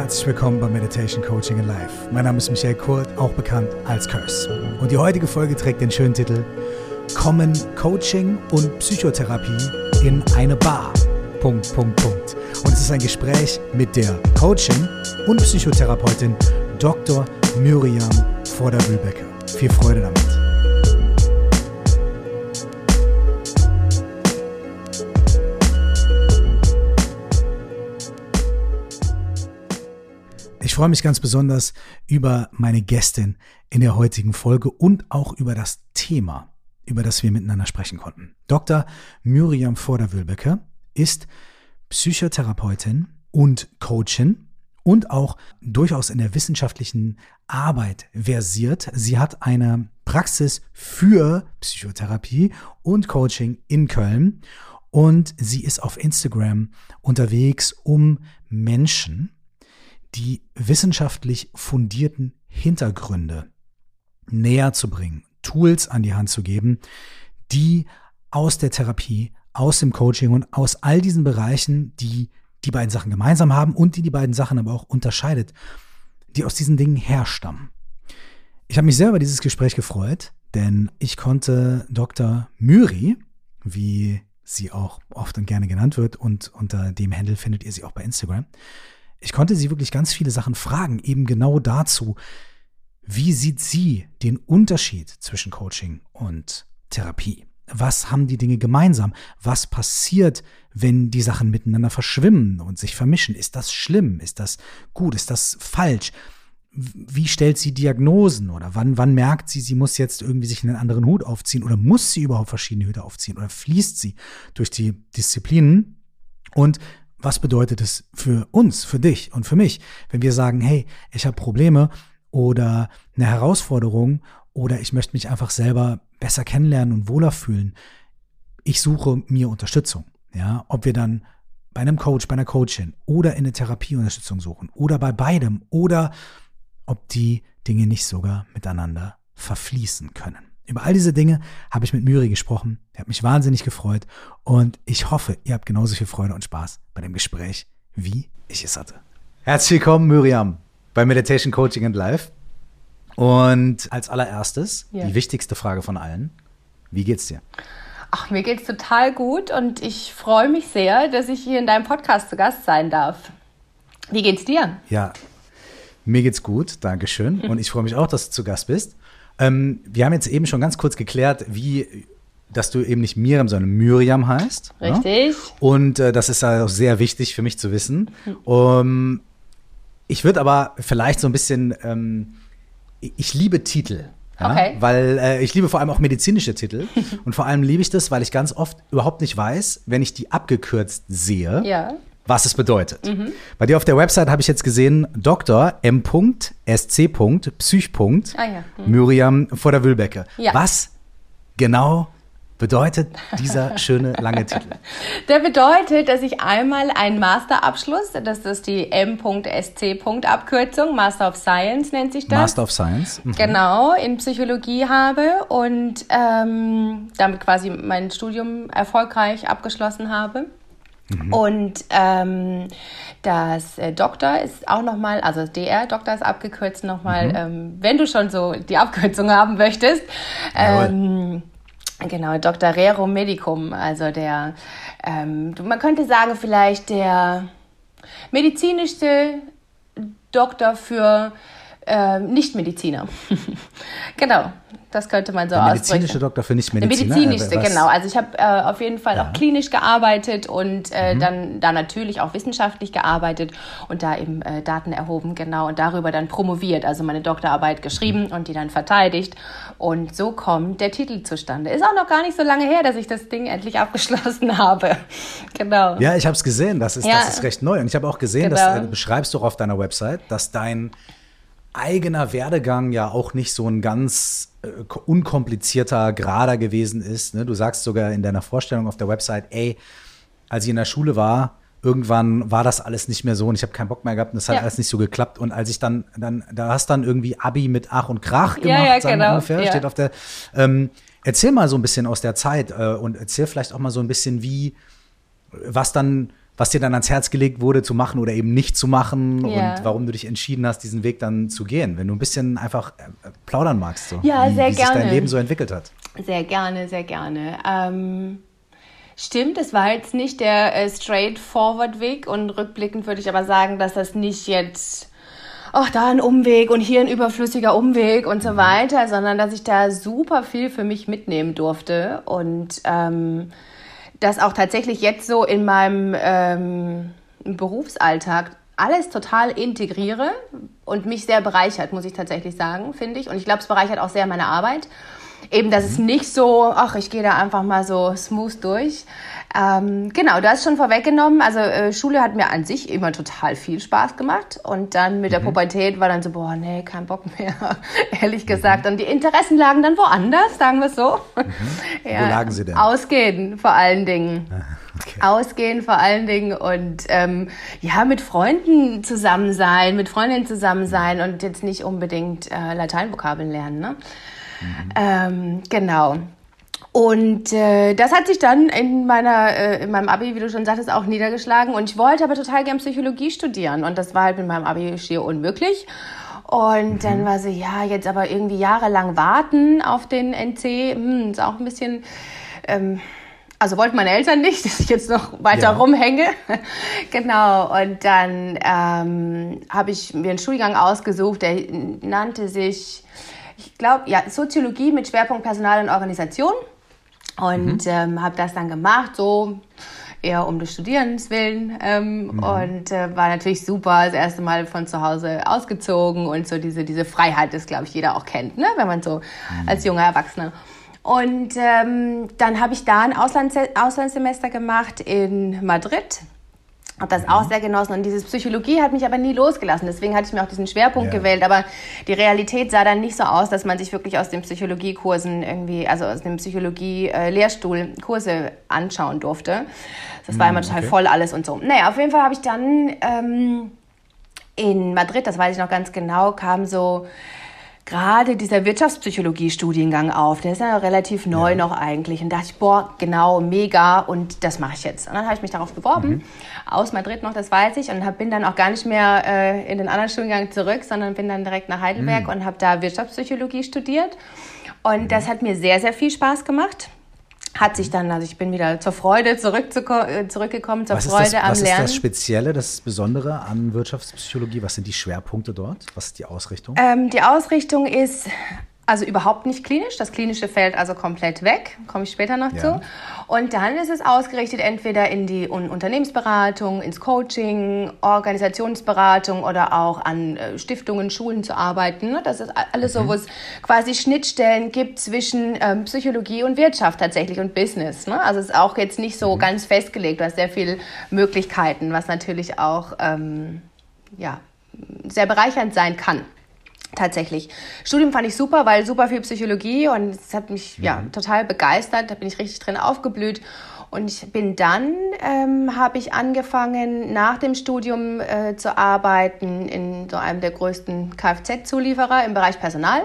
Herzlich willkommen bei Meditation Coaching in Life. Mein Name ist Michael Kurt, auch bekannt als Curse. Und die heutige Folge trägt den schönen Titel Kommen Coaching und Psychotherapie in eine Bar. Punkt, Punkt, Punkt. Und es ist ein Gespräch mit der Coaching und Psychotherapeutin Dr. Miriam Vorder-Wühlbecker. Viel Freude damit. Freue mich ganz besonders über meine Gästin in der heutigen Folge und auch über das Thema, über das wir miteinander sprechen konnten. Dr. Miriam Vorderwülbecke ist Psychotherapeutin und Coachin und auch durchaus in der wissenschaftlichen Arbeit versiert. Sie hat eine Praxis für Psychotherapie und Coaching in Köln und sie ist auf Instagram unterwegs, um Menschen die wissenschaftlich fundierten Hintergründe näher zu bringen, Tools an die Hand zu geben, die aus der Therapie, aus dem Coaching und aus all diesen Bereichen, die die beiden Sachen gemeinsam haben und die die beiden Sachen aber auch unterscheidet, die aus diesen Dingen herstammen. Ich habe mich sehr über dieses Gespräch gefreut, denn ich konnte Dr. Myri, wie sie auch oft und gerne genannt wird und unter dem Handle findet ihr sie auch bei Instagram, ich konnte sie wirklich ganz viele Sachen fragen, eben genau dazu, wie sieht sie den Unterschied zwischen Coaching und Therapie? Was haben die Dinge gemeinsam? Was passiert, wenn die Sachen miteinander verschwimmen und sich vermischen? Ist das schlimm? Ist das gut? Ist das falsch? Wie stellt sie Diagnosen oder wann, wann merkt sie, sie muss jetzt irgendwie sich einen anderen Hut aufziehen oder muss sie überhaupt verschiedene Hüte aufziehen oder fließt sie durch die Disziplinen? Und was bedeutet es für uns, für dich und für mich, wenn wir sagen, hey, ich habe Probleme oder eine Herausforderung oder ich möchte mich einfach selber besser kennenlernen und wohler fühlen. Ich suche mir Unterstützung. Ja, ob wir dann bei einem Coach, bei einer Coachin oder in eine Therapieunterstützung suchen oder bei beidem oder ob die Dinge nicht sogar miteinander verfließen können. Über all diese Dinge habe ich mit Müri gesprochen. Er hat mich wahnsinnig gefreut und ich hoffe, ihr habt genauso viel Freude und Spaß bei dem Gespräch, wie ich es hatte. Herzlich willkommen, Miriam, bei Meditation Coaching and Life. Und als allererstes ja. die wichtigste Frage von allen: Wie geht's dir? Ach, mir geht's total gut und ich freue mich sehr, dass ich hier in deinem Podcast zu Gast sein darf. Wie geht's dir? Ja, mir geht's gut, Dankeschön. Und ich freue mich auch, dass du zu Gast bist. Ähm, wir haben jetzt eben schon ganz kurz geklärt, wie dass du eben nicht Miriam, sondern Miriam heißt. Richtig. Ja? Und äh, das ist auch sehr wichtig für mich zu wissen. Um, ich würde aber vielleicht so ein bisschen, ähm, ich liebe Titel. Ja? Okay. Weil äh, ich liebe vor allem auch medizinische Titel. und vor allem liebe ich das, weil ich ganz oft überhaupt nicht weiß, wenn ich die abgekürzt sehe. Ja was es bedeutet. Mhm. Bei dir auf der Website habe ich jetzt gesehen, Dr. M.SC. Psych. Ah, ja. mhm. Miriam vor der Wühlbecke. Ja. Was genau bedeutet dieser schöne lange Titel? Der bedeutet, dass ich einmal einen Masterabschluss, das ist die M.SC. Abkürzung, Master of Science nennt sich das. Master of Science. Mhm. Genau, in Psychologie habe und ähm, damit quasi mein Studium erfolgreich abgeschlossen habe. Mhm. Und ähm, das äh, Doktor ist auch nochmal, also DR, Doktor ist abgekürzt nochmal, mhm. ähm, wenn du schon so die Abkürzung haben möchtest. Ähm, genau, Dr. Rerum Medicum, also der, ähm, man könnte sagen, vielleicht der medizinischste Doktor für äh, Nichtmediziner. genau, das könnte man so der medizinische Doktor für Nichtmediziner? Der medizinische, äh, genau. Also ich habe äh, auf jeden Fall ja. auch klinisch gearbeitet und äh, mhm. dann da natürlich auch wissenschaftlich gearbeitet und da eben äh, Daten erhoben, genau, und darüber dann promoviert, also meine Doktorarbeit geschrieben mhm. und die dann verteidigt. Und so kommt der Titel zustande. Ist auch noch gar nicht so lange her, dass ich das Ding endlich abgeschlossen habe. genau. Ja, ich habe es gesehen. Das ist, ja. das ist recht neu. Und ich habe auch gesehen, genau. das äh, beschreibst du auch auf deiner Website, dass dein eigener Werdegang ja auch nicht so ein ganz äh, unkomplizierter, gerader gewesen ist. Ne? Du sagst sogar in deiner Vorstellung auf der Website, ey, als ich in der Schule war, irgendwann war das alles nicht mehr so und ich habe keinen Bock mehr gehabt und das hat ja. alles nicht so geklappt. Und als ich dann, dann, da hast dann irgendwie Abi mit Ach und Krach gemacht, ja, ja, genau. ungefähr, steht auf der. Ähm, erzähl mal so ein bisschen aus der Zeit äh, und erzähl vielleicht auch mal so ein bisschen, wie, was dann was dir dann ans Herz gelegt wurde, zu machen oder eben nicht zu machen ja. und warum du dich entschieden hast, diesen Weg dann zu gehen. Wenn du ein bisschen einfach äh, plaudern magst, so, ja, wie, sehr wie gerne. sich dein Leben so entwickelt hat. Sehr gerne, sehr gerne. Ähm, stimmt, es war jetzt nicht der äh, straightforward Weg und rückblickend würde ich aber sagen, dass das nicht jetzt ach, da ein Umweg und hier ein überflüssiger Umweg und so mhm. weiter, sondern dass ich da super viel für mich mitnehmen durfte und ähm, das auch tatsächlich jetzt so in meinem ähm, Berufsalltag alles total integriere und mich sehr bereichert, muss ich tatsächlich sagen, finde ich. Und ich glaube, es bereichert auch sehr meine Arbeit. Eben, dass es mhm. nicht so, ach, ich gehe da einfach mal so smooth durch. Ähm, genau, du hast schon vorweggenommen. Also äh, Schule hat mir an sich immer total viel Spaß gemacht. Und dann mit mhm. der Pubertät war dann so, boah, nee, kein Bock mehr, ehrlich mhm. gesagt. Und die Interessen lagen dann woanders, sagen wir so. Mhm. Ja, Wo lagen sie denn? Ausgehen vor allen Dingen. Okay. Ausgehen vor allen Dingen und ähm, ja, mit Freunden zusammen sein, mit Freundinnen zusammen sein und jetzt nicht unbedingt äh, Lateinvokabeln lernen. Ne? Mhm. Ähm, genau. Und äh, das hat sich dann in meiner äh, in meinem Abi, wie du schon sagtest, auch niedergeschlagen. Und ich wollte aber total gern Psychologie studieren. Und das war halt mit meinem Abi schier unmöglich. Und mhm. dann war sie, ja, jetzt aber irgendwie jahrelang warten auf den NC, hm, ist auch ein bisschen, ähm, also wollten meine Eltern nicht, dass ich jetzt noch weiter ja. rumhänge. genau. Und dann ähm, habe ich mir einen Studiengang ausgesucht, der nannte sich ich glaube, ja, Soziologie mit Schwerpunkt Personal und Organisation. Und mhm. ähm, habe das dann gemacht, so eher um des Studierens willen. Ähm, mhm. Und äh, war natürlich super, das erste Mal von zu Hause ausgezogen und so diese, diese Freiheit, das glaube ich jeder auch kennt, ne? wenn man so mhm. als junger Erwachsener. Und ähm, dann habe ich da ein Auslands Auslandssemester gemacht in Madrid habe das auch sehr genossen und diese Psychologie hat mich aber nie losgelassen. Deswegen hatte ich mir auch diesen Schwerpunkt ja. gewählt. Aber die Realität sah dann nicht so aus, dass man sich wirklich aus den Psychologiekursen irgendwie, also aus dem Psychologie-Lehrstuhl Kurse anschauen durfte. Das war immer total okay. voll alles und so. Naja, auf jeden Fall habe ich dann ähm, in Madrid, das weiß ich noch ganz genau, kam so gerade dieser Wirtschaftspsychologie-Studiengang auf. Der ist ja relativ neu ja. noch eigentlich. Und da dachte ich, boah, genau, mega und das mache ich jetzt. Und dann habe ich mich darauf beworben, mhm. aus Madrid noch, das weiß ich. Und hab, bin dann auch gar nicht mehr äh, in den anderen Studiengang zurück, sondern bin dann direkt nach Heidelberg mhm. und habe da Wirtschaftspsychologie studiert. Und mhm. das hat mir sehr, sehr viel Spaß gemacht hat sich dann, also ich bin wieder zur Freude äh, zurückgekommen, zur was Freude das, am was Lernen. Was ist das Spezielle, das Besondere an Wirtschaftspsychologie? Was sind die Schwerpunkte dort? Was ist die Ausrichtung? Ähm, die Ausrichtung ist also überhaupt nicht klinisch. Das Klinische fällt also komplett weg. Komme ich später noch ja. zu. Und dann ist es ausgerichtet entweder in die Unternehmensberatung, ins Coaching, Organisationsberatung oder auch an äh, Stiftungen, Schulen zu arbeiten. Das ist alles so, mhm. wo es quasi Schnittstellen gibt zwischen ähm, Psychologie und Wirtschaft tatsächlich und Business. Ne? Also es ist auch jetzt nicht so mhm. ganz festgelegt. Du hast sehr viele Möglichkeiten, was natürlich auch ähm, ja, sehr bereichernd sein kann tatsächlich. Studium fand ich super, weil super viel Psychologie und es hat mich mhm. ja total begeistert. Da bin ich richtig drin aufgeblüht. Und ich bin dann, ähm, habe ich angefangen, nach dem Studium äh, zu arbeiten in so einem der größten Kfz-Zulieferer im Bereich Personal.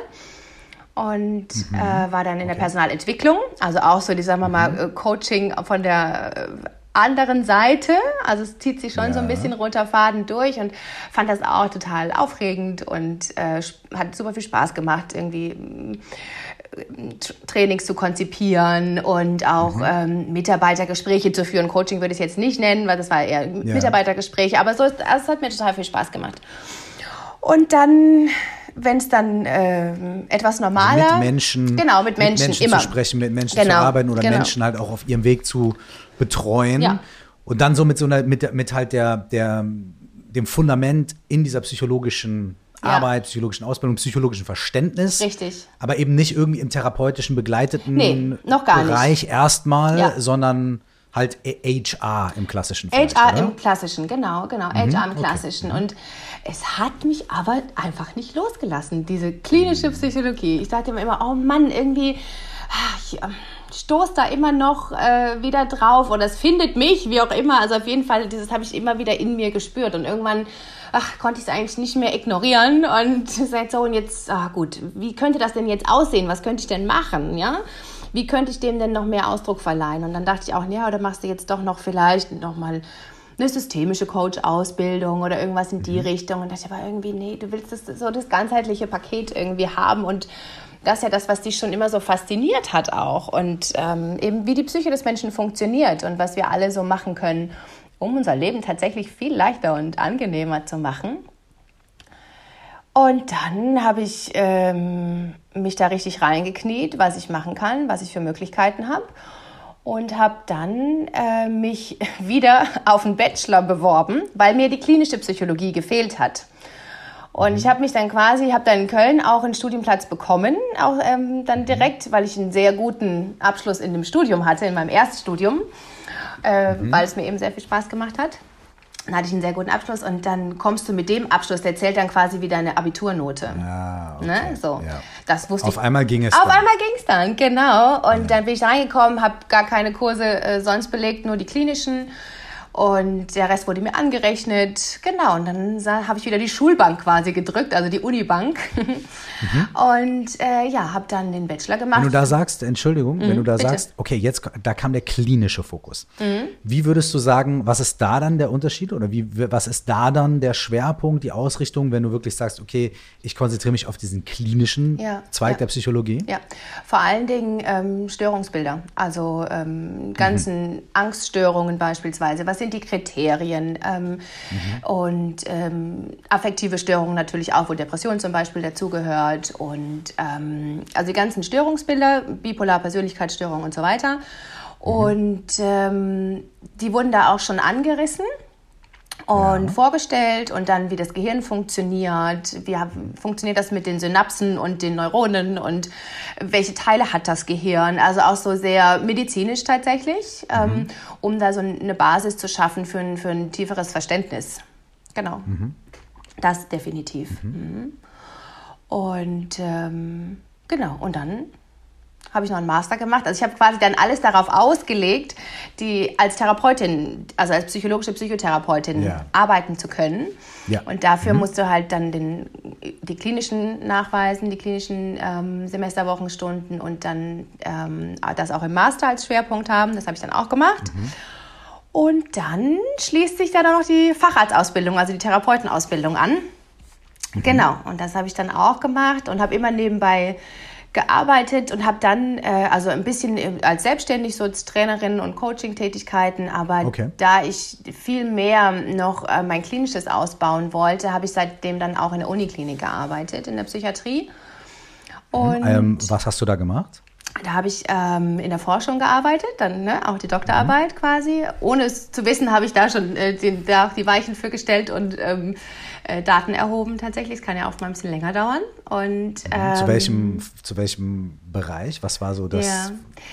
Und mhm. äh, war dann in okay. der Personalentwicklung, also auch so, die sagen wir mal, mhm. Coaching von der äh, anderen Seite. Also es zieht sich schon ja. so ein bisschen runter Faden durch und fand das auch total aufregend und äh, hat super viel Spaß gemacht, irgendwie äh, Trainings zu konzipieren und auch mhm. ähm, Mitarbeitergespräche zu führen. Coaching würde ich es jetzt nicht nennen, weil das war eher ja. Mitarbeitergespräche, aber so ist, das hat mir total viel Spaß gemacht. Und dann wenn es dann äh, etwas normaler also mit Menschen genau mit Menschen, mit Menschen immer zu sprechen mit Menschen genau, zu arbeiten oder genau. Menschen halt auch auf ihrem Weg zu betreuen ja. und dann so mit so einer mit, mit halt der der dem Fundament in dieser psychologischen ja. Arbeit, psychologischen Ausbildung, psychologischen Verständnis. Richtig. Aber eben nicht irgendwie im therapeutischen begleiteten nee, Bereich nicht. erstmal, ja. sondern halt HR im klassischen. HR oder? im klassischen, genau, genau, mhm, HR im klassischen. Okay. Und es hat mich aber einfach nicht losgelassen, diese klinische Psychologie. Ich dachte mir immer, oh Mann, irgendwie, ah, ich ähm, stoße da immer noch äh, wieder drauf oder es findet mich, wie auch immer. Also auf jeden Fall, dieses habe ich immer wieder in mir gespürt und irgendwann ach, konnte ich es eigentlich nicht mehr ignorieren und seit so und jetzt, ah gut, wie könnte das denn jetzt aussehen? Was könnte ich denn machen, ja? wie könnte ich dem denn noch mehr Ausdruck verleihen? Und dann dachte ich auch, ja, oder machst du jetzt doch noch vielleicht noch mal eine systemische Coach-Ausbildung oder irgendwas in die mhm. Richtung. Und dachte aber irgendwie, nee, du willst das, so das ganzheitliche Paket irgendwie haben und das ist ja das, was dich schon immer so fasziniert hat auch und ähm, eben wie die Psyche des Menschen funktioniert und was wir alle so machen können, um unser Leben tatsächlich viel leichter und angenehmer zu machen. Und dann habe ich ähm, mich da richtig reingekniet, was ich machen kann, was ich für Möglichkeiten habe. Und habe dann äh, mich wieder auf einen Bachelor beworben, weil mir die klinische Psychologie gefehlt hat. Und mhm. ich habe mich dann quasi, habe dann in Köln auch einen Studienplatz bekommen, auch ähm, dann mhm. direkt, weil ich einen sehr guten Abschluss in dem Studium hatte, in meinem Erststudium, äh, mhm. weil es mir eben sehr viel Spaß gemacht hat. Dann hatte ich einen sehr guten Abschluss und dann kommst du mit dem Abschluss, der zählt dann quasi wie deine Abiturnote. Ah, okay. ne? so. Ja. Das wusste Auf ich. einmal ging es Auf dann. einmal ging es dann, genau. Und ja. dann bin ich reingekommen, habe gar keine Kurse äh, sonst belegt, nur die klinischen und der Rest wurde mir angerechnet. Genau, und dann habe ich wieder die Schulbank quasi gedrückt, also die Unibank. Mhm. Und äh, ja, habe dann den Bachelor gemacht. Wenn du da sagst, Entschuldigung, mhm, wenn du da bitte. sagst, okay, jetzt da kam der klinische Fokus. Mhm. Wie würdest du sagen, was ist da dann der Unterschied oder wie, was ist da dann der Schwerpunkt, die Ausrichtung, wenn du wirklich sagst, okay, ich konzentriere mich auf diesen klinischen ja, Zweig ja. der Psychologie? Ja, vor allen Dingen ähm, Störungsbilder, also ähm, ganzen mhm. Angststörungen beispielsweise. Was sind die Kriterien? Ähm, mhm. Und ähm, affektive Störungen natürlich auch, wo Depression zum Beispiel dazugehört. Und ähm, also die ganzen Störungsbilder, bipolar Persönlichkeitsstörung und so weiter. Mhm. Und ähm, die wurden da auch schon angerissen und ja. vorgestellt und dann, wie das Gehirn funktioniert, wie funktioniert das mit den Synapsen und den Neuronen und welche Teile hat das Gehirn. Also auch so sehr medizinisch tatsächlich, ähm, mhm. ähm, um da so eine Basis zu schaffen für ein, für ein tieferes Verständnis. Genau. Mhm. Das definitiv. Mhm. mhm. Und ähm, genau, und dann habe ich noch einen Master gemacht. Also ich habe quasi dann alles darauf ausgelegt, die als Therapeutin, also als psychologische Psychotherapeutin ja. arbeiten zu können. Ja. Und dafür mhm. musst du halt dann den, die klinischen nachweisen, die klinischen ähm, Semesterwochenstunden und dann ähm, das auch im Master als Schwerpunkt haben. Das habe ich dann auch gemacht. Mhm. Und dann schließt sich dann auch noch die Facharztausbildung, also die Therapeutenausbildung an. Mhm. Genau, und das habe ich dann auch gemacht und habe immer nebenbei gearbeitet und habe dann äh, also ein bisschen als selbstständig so als Trainerin und Coaching-Tätigkeiten, aber okay. da ich viel mehr noch äh, mein klinisches ausbauen wollte, habe ich seitdem dann auch in der Uniklinik gearbeitet, in der Psychiatrie. Mhm. Und ähm, was hast du da gemacht? Da habe ich ähm, in der Forschung gearbeitet, dann ne, auch die Doktorarbeit mhm. quasi. Ohne es zu wissen, habe ich da schon äh, den, da auch die Weichen für gestellt und ähm, äh, Daten erhoben tatsächlich. Es kann ja oft mal ein bisschen länger dauern. Und, ähm, zu, welchem, zu welchem Bereich? Was war so das, ja.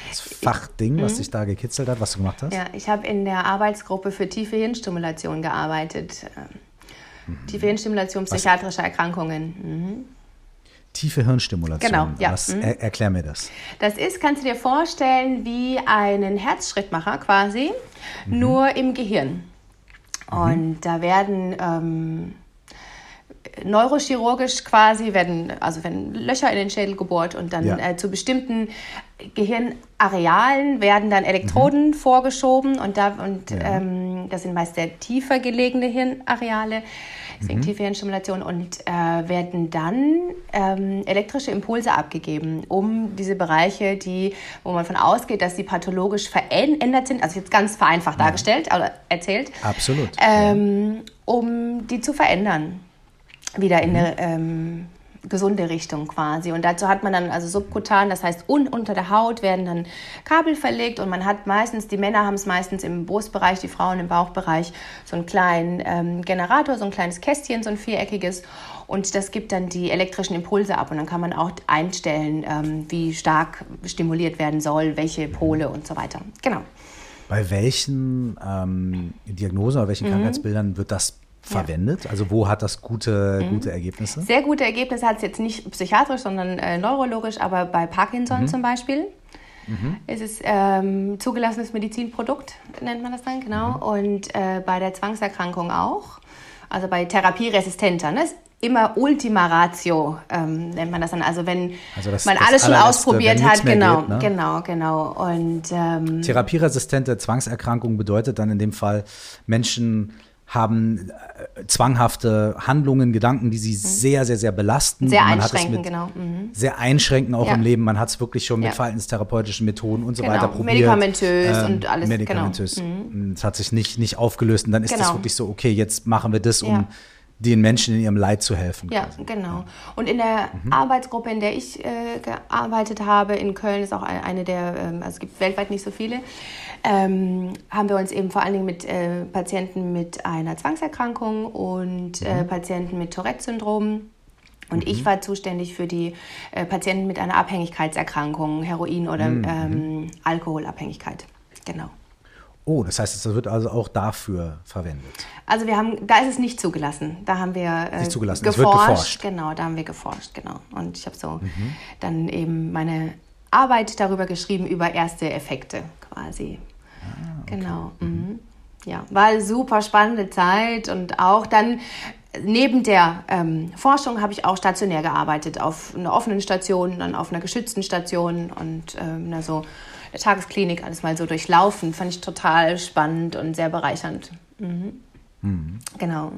das Fachding, was mhm. dich da gekitzelt hat, was du gemacht hast? Ja, ich habe in der Arbeitsgruppe für tiefe Hirnstimulation gearbeitet. Mhm. Tiefe Hirnstimulation psychiatrischer Erkrankungen. Mhm. Tiefe Hirnstimulation. Genau, ja. Was, mhm. er, erklär mir das. Das ist, kannst du dir vorstellen, wie einen Herzschrittmacher quasi, mhm. nur im Gehirn. Mhm. Und da werden ähm, neurochirurgisch quasi, werden, also werden Löcher in den Schädel gebohrt und dann ja. äh, zu bestimmten Gehirnarealen werden dann Elektroden mhm. vorgeschoben und, da, und ja. ähm, das sind meist sehr tiefer gelegene Hirnareale deswegen mhm. tiefe Hirnstimulation, und äh, werden dann ähm, elektrische Impulse abgegeben, um diese Bereiche, die, wo man von ausgeht, dass sie pathologisch verändert sind, also jetzt ganz vereinfacht ja. dargestellt, oder erzählt. Absolut. Ähm. Um die zu verändern. Wieder in mhm. eine ähm, gesunde Richtung quasi. Und dazu hat man dann also subkutan, das heißt un unter der Haut werden dann Kabel verlegt und man hat meistens, die Männer haben es meistens im Brustbereich, die Frauen im Bauchbereich, so einen kleinen ähm, Generator, so ein kleines Kästchen, so ein viereckiges. Und das gibt dann die elektrischen Impulse ab und dann kann man auch einstellen, ähm, wie stark stimuliert werden soll, welche Pole und so weiter. Genau. Bei welchen ähm, Diagnosen oder welchen mhm. Krankheitsbildern wird das verwendet? Ja. Also wo hat das gute, mhm. gute Ergebnisse? Sehr gute Ergebnisse hat es jetzt nicht psychiatrisch, sondern äh, neurologisch, aber bei Parkinson mhm. zum Beispiel. Mhm. Es ist ähm, zugelassenes Medizinprodukt, nennt man das dann, genau. Mhm. Und äh, bei der Zwangserkrankung auch. Also bei therapieresistenter. Ne? immer Ultima Ratio, ähm, nennt man das dann. Also wenn also das, man das alles schon ausprobiert hat, genau, geht, ne? genau, genau. Und ähm, therapieresistente Zwangserkrankung bedeutet dann in dem Fall Menschen haben äh, zwanghafte Handlungen, Gedanken, die sie mhm. sehr, sehr, sehr belasten. Sehr einschränken, genau. Mhm. Sehr einschränken auch ja. im Leben. Man hat es wirklich schon mit ja. verhaltenstherapeutischen Methoden und so genau. weiter probiert. Medikamentös ähm, und alles. Medikamentös. Genau. Es hat sich nicht, nicht aufgelöst und dann ist genau. das wirklich so, okay, jetzt machen wir das, um ja. Den Menschen in ihrem Leid zu helfen. Ja, quasi. genau. Und in der mhm. Arbeitsgruppe, in der ich äh, gearbeitet habe, in Köln ist auch eine der, ähm, also es gibt weltweit nicht so viele, ähm, haben wir uns eben vor allen Dingen mit äh, Patienten mit einer Zwangserkrankung und äh, mhm. Patienten mit Tourette-Syndrom und mhm. ich war zuständig für die äh, Patienten mit einer Abhängigkeitserkrankung, Heroin oder mhm. ähm, Alkoholabhängigkeit. Genau. Oh, das heißt, es wird also auch dafür verwendet. Also wir haben, da ist es nicht zugelassen. Da haben wir äh, nicht zugelassen. geforscht. Es wird geforscht. Genau, da haben wir geforscht, genau. Und ich habe so mhm. dann eben meine Arbeit darüber geschrieben über erste Effekte quasi. Ah, okay. Genau. Mhm. mhm. Ja, war super spannende Zeit und auch dann neben der ähm, Forschung habe ich auch stationär gearbeitet, auf einer offenen Station, dann auf einer geschützten Station und ähm, also der Tagesklinik alles mal so durchlaufen. Fand ich total spannend und sehr bereichernd. Mhm. Mhm. Genau.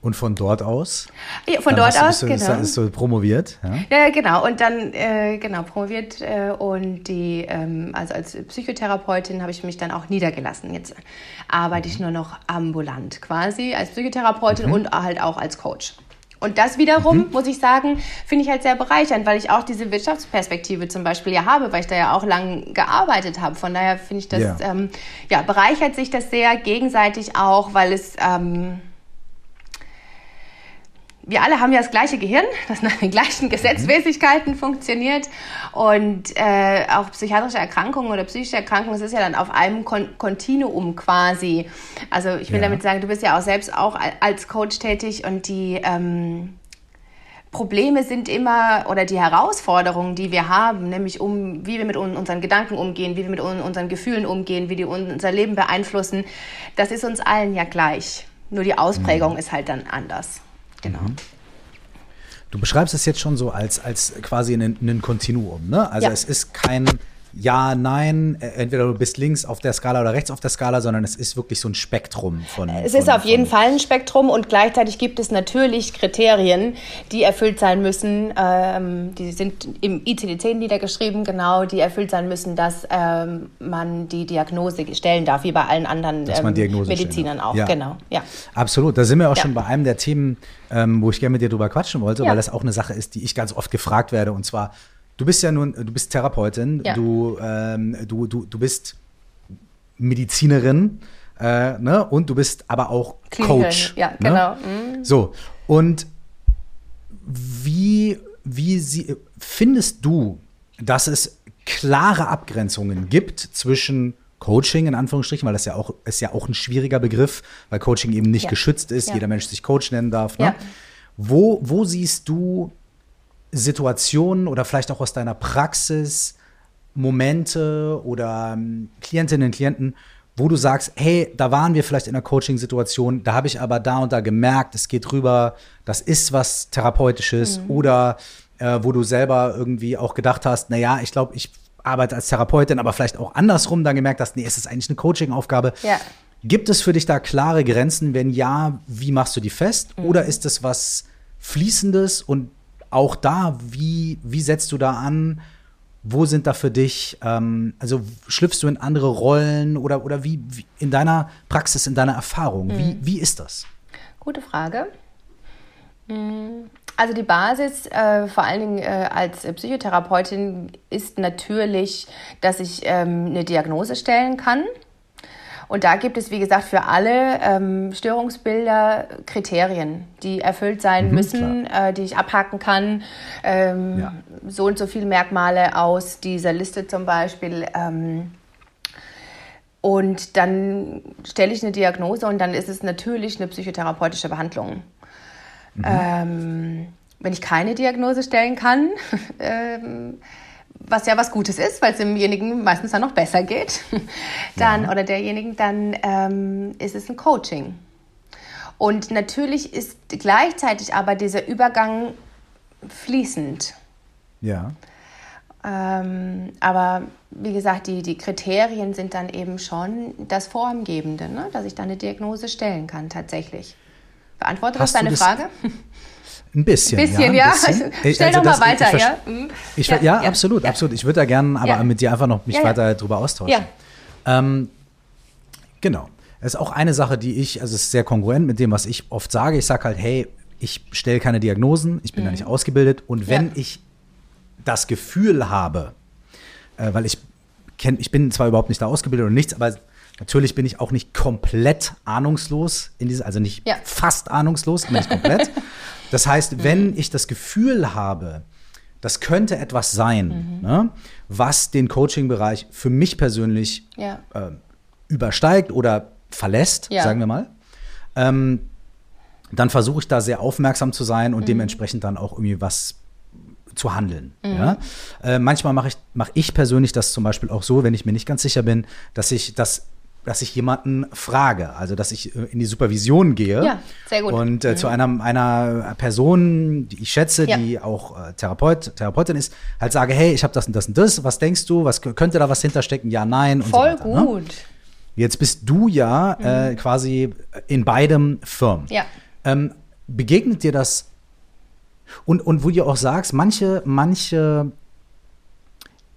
Und von dort aus? Ja, von dort aus, du, genau. Ist so promoviert, ja? Ja, genau. Und dann, äh, genau, promoviert äh, und die, ähm, also als Psychotherapeutin habe ich mich dann auch niedergelassen. Jetzt arbeite ich nur noch ambulant quasi als Psychotherapeutin mhm. und halt auch als Coach. Und das wiederum, mhm. muss ich sagen, finde ich halt sehr bereichernd, weil ich auch diese Wirtschaftsperspektive zum Beispiel ja habe, weil ich da ja auch lang gearbeitet habe. Von daher finde ich das, ja. Ähm, ja, bereichert sich das sehr gegenseitig auch, weil es, ähm, wir alle haben ja das gleiche Gehirn, das nach den gleichen mhm. Gesetzmäßigkeiten funktioniert. Und äh, auch psychiatrische Erkrankungen oder psychische Erkrankungen, das ist ja dann auf einem Kon Kontinuum quasi. Also ich will ja. damit sagen, du bist ja auch selbst auch als Coach tätig und die ähm, Probleme sind immer oder die Herausforderungen, die wir haben, nämlich um, wie wir mit unseren Gedanken umgehen, wie wir mit unseren Gefühlen umgehen, wie die unser Leben beeinflussen, das ist uns allen ja gleich. Nur die Ausprägung mhm. ist halt dann anders. Genau. Mhm. Du beschreibst es jetzt schon so als, als quasi ein Kontinuum. Ne? Also ja. es ist kein ja, nein, äh, entweder du bist links auf der Skala oder rechts auf der Skala, sondern es ist wirklich so ein Spektrum von. Es von, ist auf jeden Fall ein Spektrum und gleichzeitig gibt es natürlich Kriterien, die erfüllt sein müssen. Ähm, die sind im ICD-10 niedergeschrieben, genau, die erfüllt sein müssen, dass ähm, man die Diagnose stellen darf, wie bei allen anderen ähm, Medizinern auch. Ja. Genau, ja. Absolut. Da sind wir auch ja. schon bei einem der Themen, ähm, wo ich gerne mit dir drüber quatschen wollte, ja. weil das auch eine Sache ist, die ich ganz oft gefragt werde und zwar Du bist ja nun, du bist Therapeutin, ja. du, ähm, du, du, du bist Medizinerin äh, ne? und du bist aber auch Kliniker. Coach. Ja, ne? genau. Mhm. So, und wie, wie sie, findest du, dass es klare Abgrenzungen gibt zwischen Coaching in Anführungsstrichen, weil das ja auch ist ja auch ein schwieriger Begriff, weil Coaching eben nicht ja. geschützt ist, ja. jeder Mensch sich Coach nennen darf. Ne? Ja. Wo, wo siehst du Situationen oder vielleicht auch aus deiner Praxis Momente oder ähm, Klientinnen und Klienten, wo du sagst, hey, da waren wir vielleicht in einer Coaching-Situation, da habe ich aber da und da gemerkt, es geht rüber, das ist was Therapeutisches mhm. oder äh, wo du selber irgendwie auch gedacht hast, naja, ich glaube, ich arbeite als Therapeutin, aber vielleicht auch andersrum dann gemerkt hast, nee, es ist eigentlich eine Coaching-Aufgabe. Ja. Gibt es für dich da klare Grenzen? Wenn ja, wie machst du die fest? Mhm. Oder ist es was Fließendes und auch da, wie, wie setzt du da an? Wo sind da für dich, ähm, also schlüpfst du in andere Rollen oder, oder wie, wie in deiner Praxis, in deiner Erfahrung, mhm. wie, wie ist das? Gute Frage. Mhm. Also die Basis, äh, vor allen Dingen äh, als Psychotherapeutin, ist natürlich, dass ich ähm, eine Diagnose stellen kann. Und da gibt es, wie gesagt, für alle ähm, Störungsbilder Kriterien, die erfüllt sein mhm, müssen, äh, die ich abhaken kann. Ähm, ja. So und so viele Merkmale aus dieser Liste zum Beispiel. Ähm, und dann stelle ich eine Diagnose und dann ist es natürlich eine psychotherapeutische Behandlung. Mhm. Ähm, wenn ich keine Diagnose stellen kann, ähm, was ja was Gutes ist, weil es demjenigen meistens dann noch besser geht, dann ja. oder derjenigen, dann ähm, ist es ein Coaching. Und natürlich ist gleichzeitig aber dieser Übergang fließend. Ja. Ähm, aber wie gesagt, die, die Kriterien sind dann eben schon das Formgebende, ne? dass ich dann eine Diagnose stellen kann, tatsächlich. Beantwortet das deine Frage? Ein bisschen. Ein bisschen, ja. Ein bisschen. Stell also doch mal weiter, ich, ja. Ich, ja, ja, absolut, absolut. Ich würde da gerne aber mit dir einfach noch mich weiter darüber austauschen. Ähm, genau. Das ist auch eine Sache, die ich, also es ist sehr kongruent mit dem, was ich oft sage. Ich sage halt, hey, ich stelle keine Diagnosen, ich bin mhm. da nicht ausgebildet. Und wenn ich das Gefühl habe, äh, weil ich kenn, ich bin zwar überhaupt nicht da ausgebildet und nichts, aber natürlich bin ich auch nicht komplett ahnungslos in dieser, also nicht ja. fast ahnungslos, aber nicht komplett. das heißt, wenn ich das Gefühl habe, das könnte etwas sein, mhm. ne, was den Coaching-Bereich für mich persönlich ja. äh, übersteigt oder verlässt, ja. sagen wir mal, ähm, dann versuche ich da sehr aufmerksam zu sein und mhm. dementsprechend dann auch irgendwie was zu handeln. Mhm. Ja? Äh, manchmal mache ich, mach ich persönlich das zum Beispiel auch so, wenn ich mir nicht ganz sicher bin, dass ich das dass ich jemanden frage, also dass ich äh, in die Supervision gehe ja, sehr gut. und äh, mhm. zu einer, einer Person, die ich schätze, ja. die auch äh, Therapeut, Therapeutin ist, halt sage, hey, ich habe das und das und das, was denkst du, was könnte da was hinterstecken? Ja, nein Voll so weiter, ne? gut. Ne? Jetzt bist du ja mhm. äh, quasi in beidem Firmen. Ja. Ähm, begegnet dir das und, und wo du auch sagst, manche, manche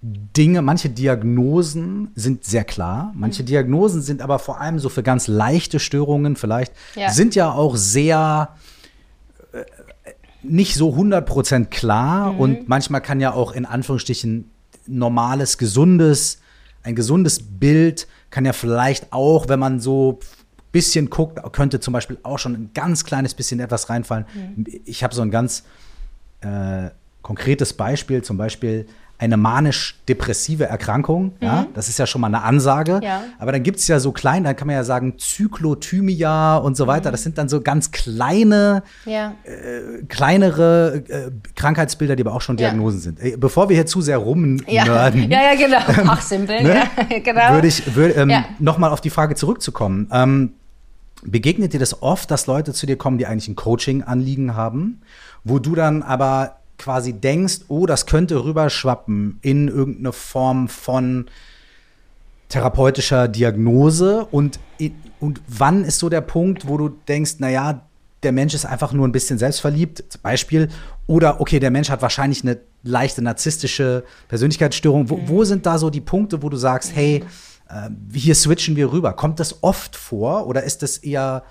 Dinge, manche Diagnosen sind sehr klar, manche mhm. Diagnosen sind aber vor allem so für ganz leichte Störungen vielleicht, ja. sind ja auch sehr äh, nicht so 100% klar mhm. und manchmal kann ja auch in Anführungsstrichen normales, gesundes, ein gesundes Bild kann ja vielleicht auch, wenn man so bisschen guckt, könnte zum Beispiel auch schon ein ganz kleines bisschen etwas reinfallen. Mhm. Ich habe so ein ganz äh, konkretes Beispiel, zum Beispiel eine manisch-depressive Erkrankung. Mhm. Ja, das ist ja schon mal eine Ansage. Ja. Aber dann gibt es ja so klein, dann kann man ja sagen Zyklothymia und so weiter. Mhm. Das sind dann so ganz kleine, ja. äh, kleinere äh, Krankheitsbilder, die aber auch schon Diagnosen sind. Äh, bevor wir hier zu sehr rumnörden. Ja, ja, genau. Fachsimpeln. ne? genau. Würde ich würd, ähm, ja. nochmal auf die Frage zurückzukommen. Ähm, begegnet dir das oft, dass Leute zu dir kommen, die eigentlich ein Coaching-Anliegen haben, wo du dann aber quasi denkst, oh, das könnte rüberschwappen in irgendeine Form von therapeutischer Diagnose und, und wann ist so der Punkt, wo du denkst, naja, der Mensch ist einfach nur ein bisschen selbstverliebt, zum Beispiel, oder okay, der Mensch hat wahrscheinlich eine leichte narzisstische Persönlichkeitsstörung. Wo, wo sind da so die Punkte, wo du sagst, hey, äh, hier switchen wir rüber? Kommt das oft vor oder ist das eher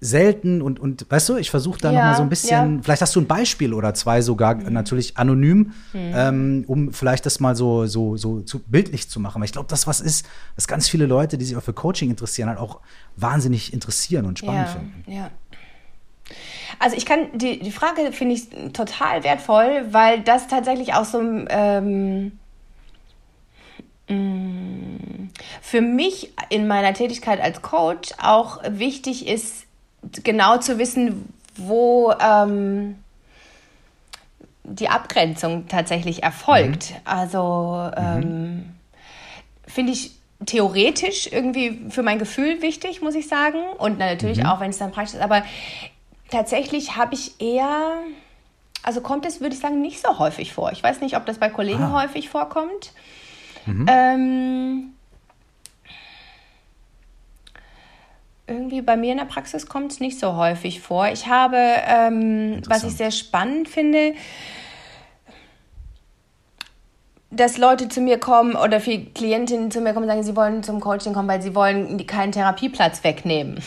selten und, und weißt du, ich versuche da ja, noch mal so ein bisschen, ja. vielleicht hast du ein Beispiel oder zwei sogar mhm. natürlich anonym, mhm. ähm, um vielleicht das mal so, so, so zu bildlich zu machen. Weil ich glaube, das was ist, was ganz viele Leute, die sich auch für Coaching interessieren, halt auch wahnsinnig interessieren und spannend ja, finden. Ja. Also ich kann, die, die Frage finde ich total wertvoll, weil das tatsächlich auch so ähm, mm, für mich in meiner Tätigkeit als Coach auch wichtig ist, genau zu wissen, wo ähm, die Abgrenzung tatsächlich erfolgt. Mhm. Also ähm, mhm. finde ich theoretisch irgendwie für mein Gefühl wichtig, muss ich sagen. Und natürlich mhm. auch, wenn es dann praktisch ist. Aber tatsächlich habe ich eher, also kommt es, würde ich sagen, nicht so häufig vor. Ich weiß nicht, ob das bei Kollegen ah. häufig vorkommt. Mhm. Ähm, irgendwie bei mir in der Praxis kommt es nicht so häufig vor. Ich habe, ähm, was ich sehr spannend finde, dass Leute zu mir kommen oder viele Klientinnen zu mir kommen und sagen, sie wollen zum Coaching kommen, weil sie wollen keinen Therapieplatz wegnehmen.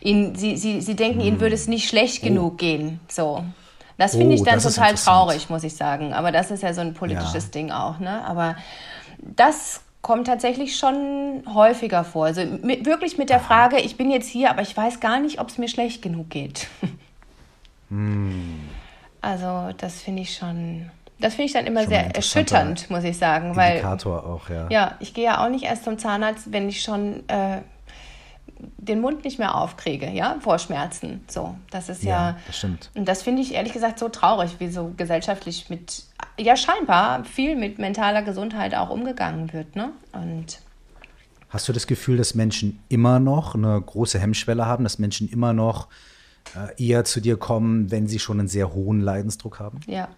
Ihnen, sie, sie, sie denken, hm. ihnen würde es nicht schlecht genug oh. gehen. So. Das finde oh, ich dann total traurig, muss ich sagen. Aber das ist ja so ein politisches ja. Ding auch. Ne? Aber das kommt tatsächlich schon häufiger vor. Also mit, wirklich mit der Frage, ich bin jetzt hier, aber ich weiß gar nicht, ob es mir schlecht genug geht. Hm. Also das finde ich schon, das finde ich dann immer schon sehr erschütternd, muss ich sagen. Indikator weil, auch, ja. Ja, ich gehe ja auch nicht erst zum Zahnarzt, wenn ich schon äh, den Mund nicht mehr aufkriege, ja, vor Schmerzen. So, das ist ja, ja das stimmt. Und das finde ich ehrlich gesagt so traurig, wie so gesellschaftlich mit, ja, scheinbar viel mit mentaler Gesundheit auch umgegangen wird, ne? Und Hast du das Gefühl, dass Menschen immer noch eine große Hemmschwelle haben, dass Menschen immer noch äh, eher zu dir kommen, wenn sie schon einen sehr hohen Leidensdruck haben? Ja,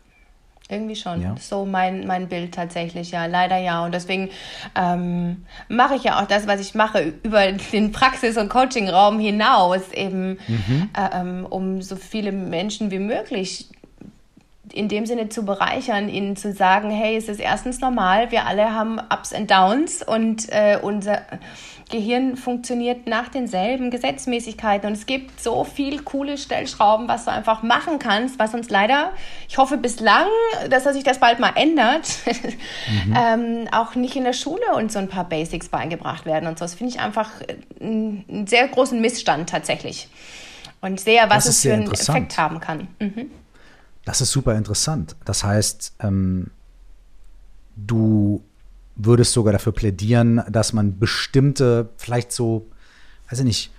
irgendwie schon. Ja. So mein, mein Bild tatsächlich, ja, leider ja. Und deswegen ähm, mache ich ja auch das, was ich mache, über den Praxis- und Coachingraum hinaus, eben mhm. äh, ähm, um so viele Menschen wie möglich in dem Sinne zu bereichern, ihnen zu sagen, hey, es ist erstens normal, wir alle haben Ups und Downs und äh, unser Gehirn funktioniert nach denselben Gesetzmäßigkeiten und es gibt so viel coole Stellschrauben, was du einfach machen kannst, was uns leider, ich hoffe bislang, dass sich das bald mal ändert, mhm. ähm, auch nicht in der Schule uns so ein paar Basics beigebracht werden und so. Das finde ich einfach einen sehr großen Missstand tatsächlich und sehe, was es für einen Effekt haben kann. Mhm. Das ist super interessant. Das heißt, ähm, du würdest sogar dafür plädieren, dass man bestimmte, vielleicht so, weiß ich nicht,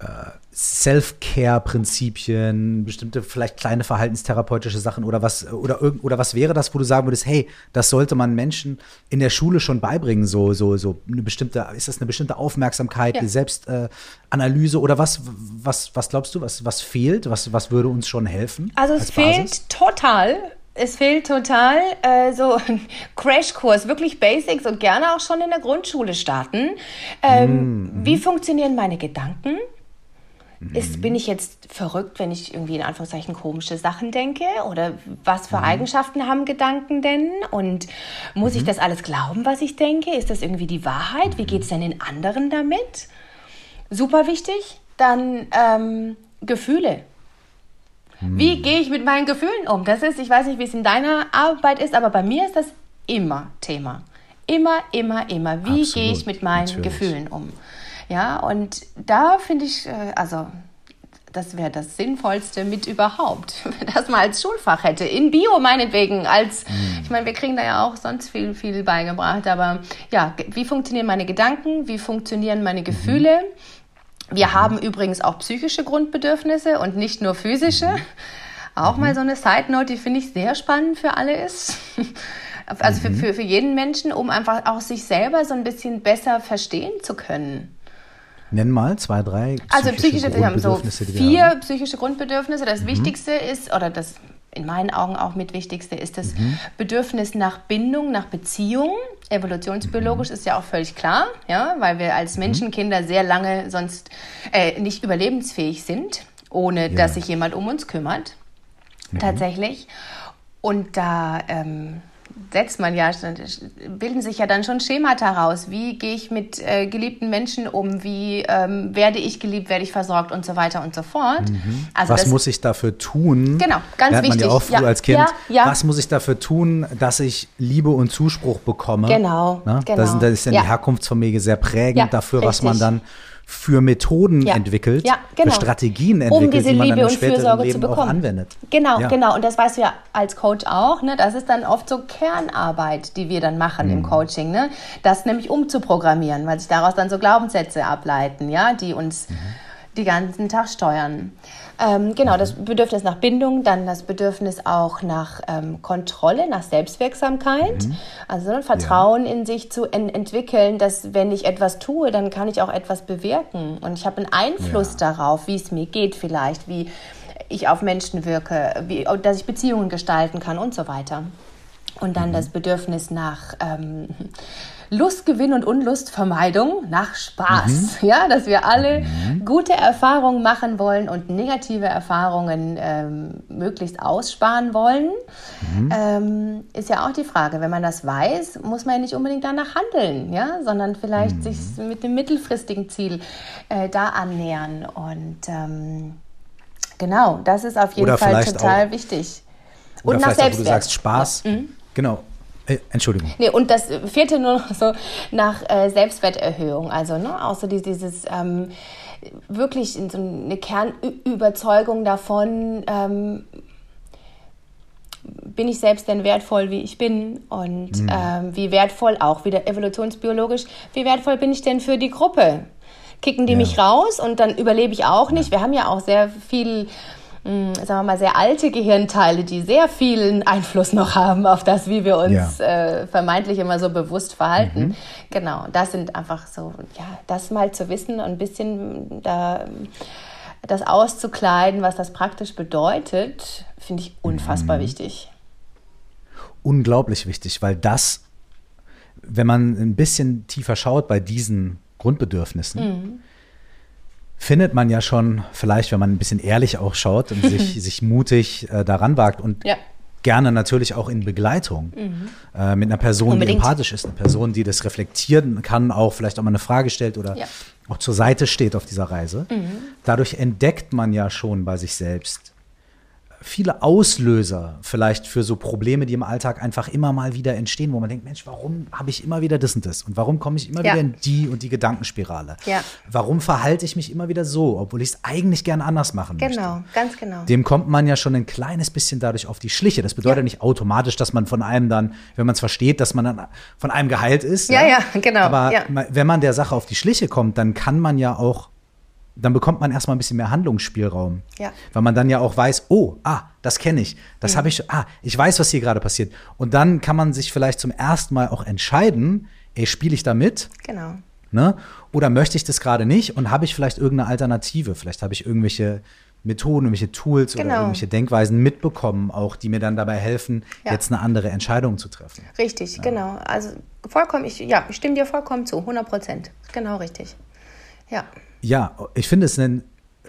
äh, Self-Care-Prinzipien, bestimmte vielleicht kleine verhaltenstherapeutische Sachen oder was oder oder was wäre das, wo du sagen würdest, hey, das sollte man Menschen in der Schule schon beibringen, so so so eine bestimmte, ist das eine bestimmte Aufmerksamkeit, ja. Selbstanalyse äh, oder was was was glaubst du, was was fehlt, was was würde uns schon helfen? Also es fehlt total es fehlt total äh, so ein Crashkurs, wirklich Basics und gerne auch schon in der Grundschule starten. Ähm, mm. Wie funktionieren meine Gedanken? Ist, bin ich jetzt verrückt, wenn ich irgendwie in Anführungszeichen komische Sachen denke? Oder was für mhm. Eigenschaften haben Gedanken denn? Und muss mhm. ich das alles glauben, was ich denke? Ist das irgendwie die Wahrheit? Wie geht es denn den anderen damit? Super wichtig. Dann ähm, Gefühle. Mhm. Wie gehe ich mit meinen Gefühlen um? Das ist, ich weiß nicht, wie es in deiner Arbeit ist, aber bei mir ist das immer Thema. Immer, immer, immer. Wie gehe ich mit meinen Natürlich. Gefühlen um? Ja, und da finde ich, äh, also das wäre das Sinnvollste mit überhaupt, wenn das mal als Schulfach hätte. In Bio meinetwegen, als, mhm. ich meine, wir kriegen da ja auch sonst viel, viel beigebracht, aber ja, wie funktionieren meine Gedanken, wie funktionieren meine Gefühle? Mhm. Wir haben übrigens auch psychische Grundbedürfnisse und nicht nur physische. Mhm. Auch mal mhm. so eine Side Note, die finde ich sehr spannend für alle ist. Also für, mhm. für, für jeden Menschen, um einfach auch sich selber so ein bisschen besser verstehen zu können. Nenn mal zwei, drei. Psychische also psychische, wir haben so vier psychische Grundbedürfnisse. Das mhm. Wichtigste ist, oder das in meinen Augen auch mit Wichtigste, ist das mhm. Bedürfnis nach Bindung, nach Beziehung. Evolutionsbiologisch mhm. ist ja auch völlig klar, ja, weil wir als mhm. Menschenkinder sehr lange sonst äh, nicht überlebensfähig sind, ohne ja. dass sich jemand um uns kümmert. Mhm. Tatsächlich. Und da ähm, setzt man ja, bilden sich ja dann schon Schemata raus. Wie gehe ich mit äh, geliebten Menschen um? Wie ähm, werde ich geliebt, werde ich versorgt und so weiter und so fort. Mhm. Also was muss ich dafür tun? Genau, ganz Lernt wichtig. Man ja auch früh ja, als Kind. Ja, ja. Was muss ich dafür tun, dass ich Liebe und Zuspruch bekomme? Genau, ne? genau. Das, das ist ja die Herkunftsfamilie sehr prägend dafür, richtig. was man dann für Methoden ja. entwickelt, ja, genau. für Strategien entwickelt, um diese die man Liebe dann und Fürsorge Leben zu bekommen. anwendet. Genau, ja. genau. Und das weißt du ja als Coach auch. Ne? Das ist dann oft so Kernarbeit, die wir dann machen mhm. im Coaching. Ne? Das nämlich umzuprogrammieren, weil sich daraus dann so Glaubenssätze ableiten, ja, die uns mhm. Die ganzen Tag steuern. Ähm, genau, das Bedürfnis nach Bindung, dann das Bedürfnis auch nach ähm, Kontrolle, nach Selbstwirksamkeit. Mhm. Also ne, Vertrauen ja. in sich zu en entwickeln, dass wenn ich etwas tue, dann kann ich auch etwas bewirken. Und ich habe einen Einfluss ja. darauf, wie es mir geht vielleicht, wie ich auf Menschen wirke, wie, dass ich Beziehungen gestalten kann und so weiter. Und dann mhm. das Bedürfnis nach ähm, Lustgewinn und Unlustvermeidung nach Spaß. Mhm. Ja, dass wir alle mhm. gute Erfahrungen machen wollen und negative Erfahrungen ähm, möglichst aussparen wollen. Mhm. Ähm, ist ja auch die Frage, wenn man das weiß, muss man ja nicht unbedingt danach handeln, ja, sondern vielleicht mhm. sich mit dem mittelfristigen Ziel äh, da annähern. Und ähm, genau, das ist auf jeden Oder Fall total auch, wichtig. Und nach Selbstwert. Auch, du sagst Spaß. Ja. Mhm. Genau, äh, Entschuldigung. Nee, und das vierte nur noch so nach äh, Selbstwerterhöhung. Also ne, auch so dieses ähm, wirklich so eine Kernüberzeugung davon, ähm, bin ich selbst denn wertvoll, wie ich bin und mhm. ähm, wie wertvoll auch wieder evolutionsbiologisch, wie wertvoll bin ich denn für die Gruppe? Kicken die ja. mich raus und dann überlebe ich auch nicht. Wir haben ja auch sehr viel mh, sagen wir mal, sehr alte Gehirnteile, die sehr vielen Einfluss noch haben auf das, wie wir uns ja. äh, vermeintlich immer so bewusst verhalten. Mhm. Genau, das sind einfach so, ja, das mal zu wissen und ein bisschen da das auszukleiden, was das praktisch bedeutet, finde ich unfassbar mhm. wichtig. Unglaublich wichtig, weil das, wenn man ein bisschen tiefer schaut bei diesen Grundbedürfnissen, mhm findet man ja schon, vielleicht, wenn man ein bisschen ehrlich auch schaut und sich, sich mutig äh, daran wagt und ja. gerne natürlich auch in Begleitung mhm. äh, mit einer Person, Unbedingt. die empathisch ist, eine Person, die das reflektieren kann, auch vielleicht auch mal eine Frage stellt oder ja. auch zur Seite steht auf dieser Reise. Mhm. Dadurch entdeckt man ja schon bei sich selbst, viele Auslöser vielleicht für so Probleme, die im Alltag einfach immer mal wieder entstehen, wo man denkt, Mensch, warum habe ich immer wieder das und das? Und warum komme ich immer ja. wieder in die und die Gedankenspirale? Ja. Warum verhalte ich mich immer wieder so, obwohl ich es eigentlich gerne anders machen genau, möchte? Genau, ganz genau. Dem kommt man ja schon ein kleines bisschen dadurch auf die Schliche. Das bedeutet ja. nicht automatisch, dass man von einem dann, wenn man es versteht, dass man dann von einem geheilt ist. Ja, ja genau. Aber wenn man der Sache auf die Schliche kommt, dann kann man ja auch dann bekommt man erstmal ein bisschen mehr Handlungsspielraum. Ja. Weil man dann ja auch weiß, oh, ah, das kenne ich. Das mhm. habe ich, ah, ich weiß, was hier gerade passiert. Und dann kann man sich vielleicht zum ersten Mal auch entscheiden, ey, spiele ich da mit? Genau. Ne? Oder möchte ich das gerade nicht und habe ich vielleicht irgendeine Alternative? Vielleicht habe ich irgendwelche Methoden, irgendwelche Tools genau. oder irgendwelche Denkweisen mitbekommen, auch die mir dann dabei helfen, ja. jetzt eine andere Entscheidung zu treffen. Richtig, ja. genau. Also vollkommen, ich, ja, ich stimme dir vollkommen zu, 100 Prozent. Genau richtig. Ja. Ja, ich finde es ein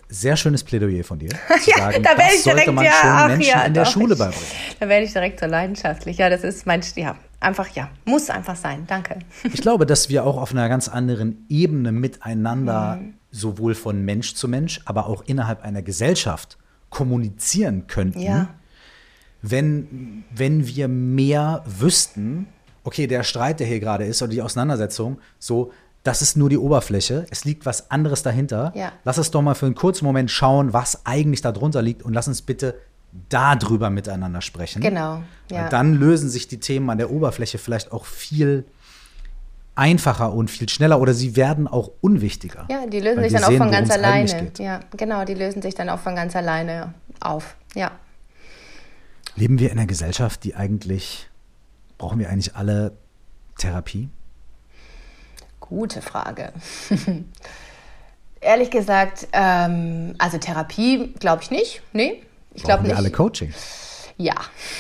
sehr schönes Plädoyer von dir. Zu ja, sagen, da werde ich direkt, man ja, schon ach, Menschen ja, in der Schule beibringen. Da werde ich direkt so leidenschaftlich. Ja, das ist mein, ja, einfach, ja, muss einfach sein. Danke. Ich glaube, dass wir auch auf einer ganz anderen Ebene miteinander, mhm. sowohl von Mensch zu Mensch, aber auch innerhalb einer Gesellschaft kommunizieren könnten, ja. wenn, wenn wir mehr wüssten, okay, der Streit, der hier gerade ist, oder die Auseinandersetzung, so, das ist nur die Oberfläche. Es liegt was anderes dahinter. Ja. Lass uns doch mal für einen kurzen Moment schauen, was eigentlich darunter liegt und lass uns bitte darüber miteinander sprechen. Genau. Ja. Dann lösen sich die Themen an der Oberfläche vielleicht auch viel einfacher und viel schneller oder sie werden auch unwichtiger. Ja, die lösen sich dann sehen, auch von ganz alleine. Ja, genau, die lösen sich dann auch von ganz alleine auf. Ja. Leben wir in einer Gesellschaft, die eigentlich brauchen wir eigentlich alle Therapie? Gute Frage. Ehrlich gesagt, ähm, also Therapie glaube ich nicht. Nee, ich glaube nicht. alle Coaching. Ja,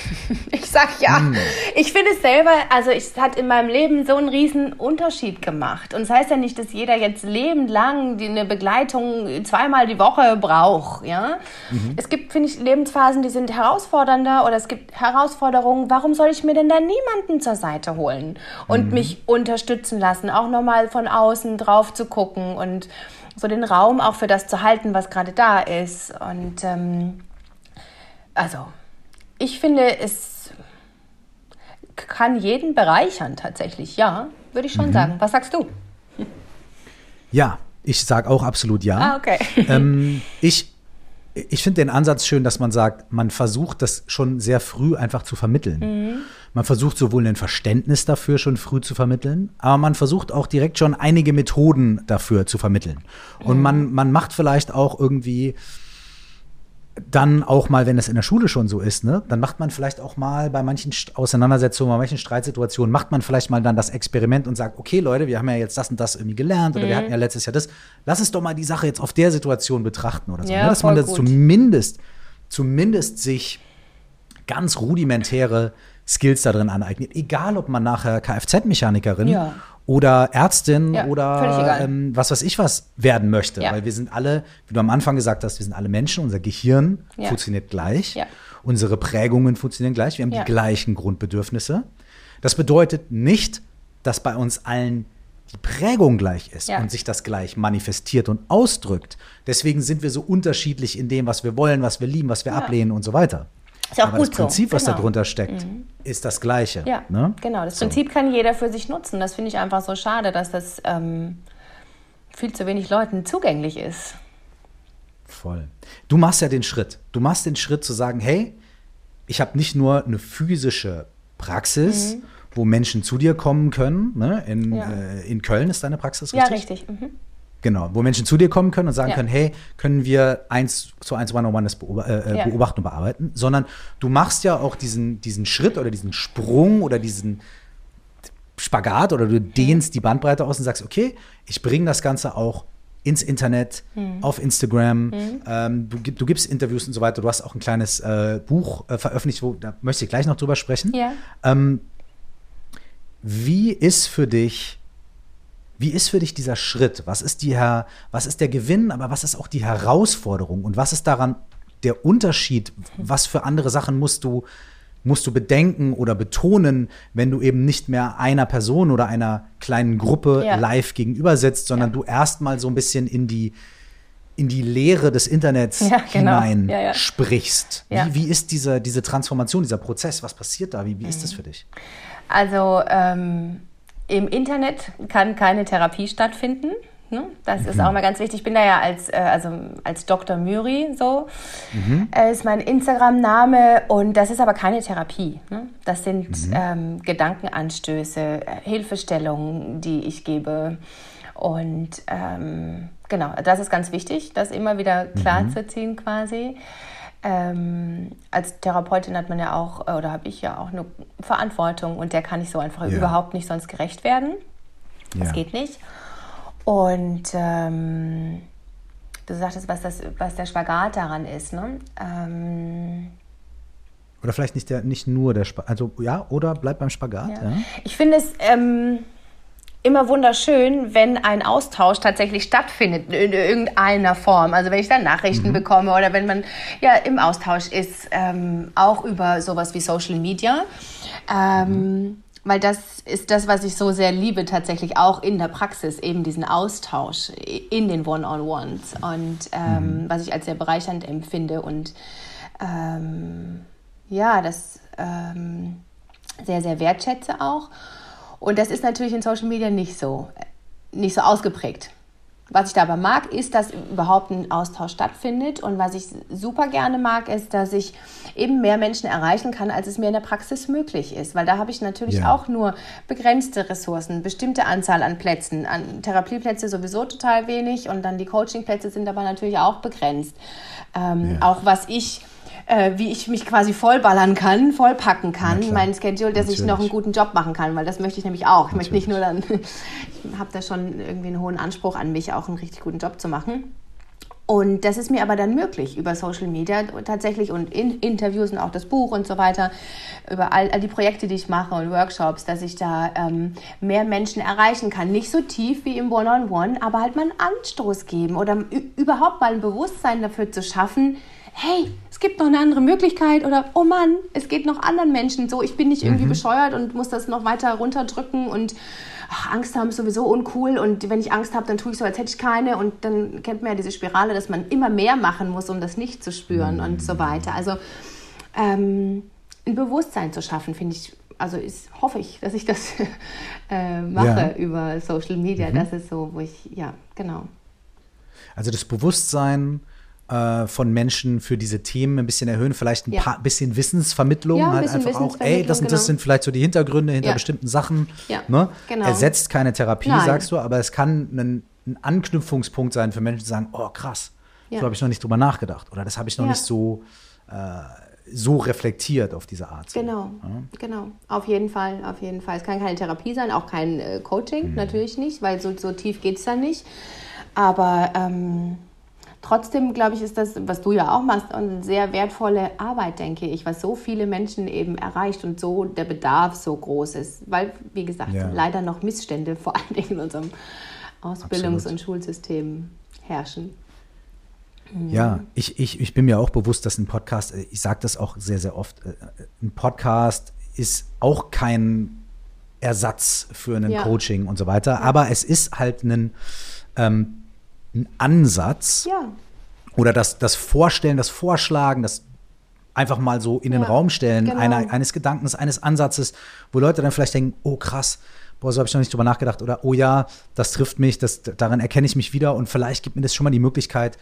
ich sag ja. Hm. Ich finde es selber, also es hat in meinem Leben so einen riesen Unterschied gemacht. Und das heißt ja nicht, dass jeder jetzt lebenslang eine Begleitung zweimal die Woche braucht. Ja? Mhm. Es gibt, finde ich, Lebensphasen, die sind herausfordernder oder es gibt Herausforderungen. Warum soll ich mir denn da niemanden zur Seite holen und mhm. mich unterstützen lassen, auch nochmal von außen drauf zu gucken und so den Raum auch für das zu halten, was gerade da ist. Und ähm, also ich finde, es kann jeden bereichern tatsächlich, ja, würde ich schon mhm. sagen. Was sagst du? Ja, ich sage auch absolut ja. Ah, okay. Ähm, ich ich finde den Ansatz schön, dass man sagt, man versucht das schon sehr früh einfach zu vermitteln. Mhm. Man versucht sowohl ein Verständnis dafür schon früh zu vermitteln, aber man versucht auch direkt schon einige Methoden dafür zu vermitteln. Und mhm. man, man macht vielleicht auch irgendwie dann auch mal, wenn es in der Schule schon so ist, ne, dann macht man vielleicht auch mal bei manchen Auseinandersetzungen, bei manchen Streitsituationen, macht man vielleicht mal dann das Experiment und sagt, okay, Leute, wir haben ja jetzt das und das irgendwie gelernt oder mhm. wir hatten ja letztes Jahr das, lass es doch mal die Sache jetzt auf der Situation betrachten oder so. Ja, ne? Dass man das gut. zumindest, zumindest sich ganz rudimentäre Skills da drin aneignet. Egal, ob man nachher Kfz-Mechanikerin ja oder Ärztin ja, oder ähm, was weiß ich was werden möchte. Ja. Weil wir sind alle, wie du am Anfang gesagt hast, wir sind alle Menschen, unser Gehirn ja. funktioniert gleich, unsere Prägungen funktionieren gleich, wir haben die gleichen Grundbedürfnisse. Das bedeutet nicht, dass bei uns allen die Prägung gleich ist und sich das gleich manifestiert und ausdrückt. Deswegen sind wir so unterschiedlich in dem, was wir wollen, was wir lieben, was wir ablehnen und so weiter. Ist auch Aber gut das Prinzip, so. was genau. darunter steckt, mhm. ist das Gleiche. Ja, ne? genau. Das Prinzip so. kann jeder für sich nutzen. Das finde ich einfach so schade, dass das ähm, viel zu wenig Leuten zugänglich ist. Voll. Du machst ja den Schritt. Du machst den Schritt zu sagen, hey, ich habe nicht nur eine physische Praxis, mhm. wo Menschen zu dir kommen können. Ne? In, ja. äh, in Köln ist deine Praxis richtig? Ja, richtig. Mhm. Genau, wo Menschen zu dir kommen können und sagen Ja. können, hey, können wir eins zu eins One-on-One beob äh, Ja. beobachten und bearbeiten, sondern du machst ja auch diesen, diesen Schritt oder diesen Sprung oder diesen Spagat oder du dehnst die Bandbreite aus und sagst, okay, ich bringe das Ganze auch ins Internet, Hm. auf Instagram, ähm, du, du gibst Interviews und so weiter, du hast auch ein kleines äh, Buch äh, veröffentlicht, wo, da möchte ich gleich noch drüber sprechen. Ja. Ähm, wie ist für dich, wie ist für dich dieser Schritt? Was ist die was ist der Gewinn, aber was ist auch die Herausforderung und was ist daran der Unterschied? Was für andere Sachen musst du musst du bedenken oder betonen, wenn du eben nicht mehr einer Person oder einer kleinen Gruppe Ja. live gegenüber sitzt, sondern Ja. du erstmal so ein bisschen in die in die Leere des Internets Ja, genau. hinein Ja, ja. sprichst. Wie, wie ist diese, diese Transformation, dieser Prozess? Was passiert da? Wie, wie ist das für dich? Also ähm, im Internet kann keine Therapie stattfinden. Ne? Das ist auch mal ganz wichtig. Ich bin da ja als, äh, also als Dr. Müri so, äh, ist mein Instagram-Name und das ist aber keine Therapie. Ne? Das sind ähm, Gedankenanstöße, äh, Hilfestellungen, die ich gebe. Und ähm, genau, das ist ganz wichtig, das immer wieder klar zu ziehen quasi. Ähm, als Therapeutin hat man ja auch, äh, oder habe ich ja auch eine Verantwortung und der kann ich so einfach Ja. überhaupt nicht sonst gerecht werden. Das Ja. geht nicht. Und ähm, du sagtest, was, das, was der Spagat daran ist. Ne? Ähm, Oder vielleicht nicht, der, nicht nur der Spagat, also ja, oder bleib beim Spagat. Ja. Ja. Ich finde es ähm, immer wunderschön, wenn ein Austausch tatsächlich stattfindet in irgendeiner Form. Also wenn ich dann Nachrichten bekomme oder wenn man ja im Austausch ist, ähm, auch über sowas wie Social Media. Ähm, Weil das ist das, was ich so sehr liebe, tatsächlich auch in der Praxis, eben diesen Austausch in den One-on-Ones und ähm, was ich als sehr bereichernd empfinde und ähm, ja, das ähm, sehr, sehr wertschätze auch. Und das ist natürlich in Social Media nicht so, nicht so ausgeprägt. Was ich da aber mag, ist, dass überhaupt ein Austausch stattfindet. Und was ich super gerne mag, ist, dass ich eben mehr Menschen erreichen kann, als es mir in der Praxis möglich ist. Weil da habe ich natürlich Ja. auch nur begrenzte Ressourcen, bestimmte Anzahl an Plätzen. An Therapieplätze sowieso total wenig und dann die Coachingplätze sind aber natürlich auch begrenzt. Ähm, Ja. Auch was ich äh, wie ich mich quasi vollballern kann, vollpacken kann, Na klar. mein Schedule, dass ich noch einen Natürlich. guten Job machen kann, weil das möchte ich nämlich auch. Ich möchte nicht Natürlich. nur dann, ich habe da schon irgendwie einen hohen Anspruch an mich, auch einen richtig guten Job zu machen. Und das ist mir aber dann möglich über Social Media tatsächlich und in Interviews und auch das Buch und so weiter, über all, all die Projekte, die ich mache und Workshops, dass ich da ähm, mehr Menschen erreichen kann. Nicht so tief wie im One-on-One, aber halt mal einen Anstoß geben oder überhaupt mal ein Bewusstsein dafür zu schaffen, hey, gibt noch eine andere Möglichkeit oder oh Mann, es geht noch anderen Menschen so, ich bin nicht irgendwie bescheuert und muss das noch weiter runterdrücken und ach, Angst haben ist sowieso uncool und wenn ich Angst habe, dann tue ich so, als hätte ich keine und dann kennt man ja diese Spirale, dass man immer mehr machen muss, um das nicht zu spüren und so weiter. Also ähm, ein Bewusstsein zu schaffen, finde ich, also ist, hoffe ich, dass ich das äh, mache Ja. über Social Media. Das ist so, wo ich, ja, genau. Also das Bewusstsein äh, von Menschen für diese Themen ein bisschen erhöhen, vielleicht ein Ja. paar bisschen Wissensvermittlung, Ja, ein halt bisschen einfach auch, ey, das und das genau. sind vielleicht so die Hintergründe hinter Ja. bestimmten Sachen. Ja, ne? genau. Ersetzt keine Therapie, Nein. sagst du, aber es kann ein, ein Anknüpfungspunkt sein für Menschen, die sagen, oh krass, Ja. so habe ich noch nicht drüber nachgedacht oder das habe ich noch Ja. nicht so, äh, so reflektiert auf diese Art. Genau, genau. Auf jeden Fall, auf jeden Fall. Es kann keine Therapie sein, auch kein äh, Coaching, Mhm. natürlich nicht, weil so, so tief geht es dann nicht. Aber ähm, trotzdem, glaube ich, ist das, was du ja auch machst, eine sehr wertvolle Arbeit, denke ich, was so viele Menschen eben erreicht und so der Bedarf so groß ist. Weil, wie gesagt, Ja. leider noch Missstände vor allen Dingen in unserem Ausbildungs- Absolut. und Schulsystem herrschen. Ja, ich, ich, ich bin mir auch bewusst, dass ein Podcast, äh, ich sage das auch sehr, sehr oft, äh, ein Podcast ist auch kein Ersatz für ein Ja. Coaching und so weiter, aber es ist halt ein, ähm, ein Ansatz Ja, oder das, das Vorstellen, das Vorschlagen, das einfach mal so in den Ja, Raum stellen genau. einer, eines Gedankens, eines Ansatzes, wo Leute dann vielleicht denken, oh krass, boah, so habe ich noch nicht drüber nachgedacht oder oh ja, das trifft mich, das, daran erkenne ich mich wieder und vielleicht gibt mir das schon mal die Möglichkeit,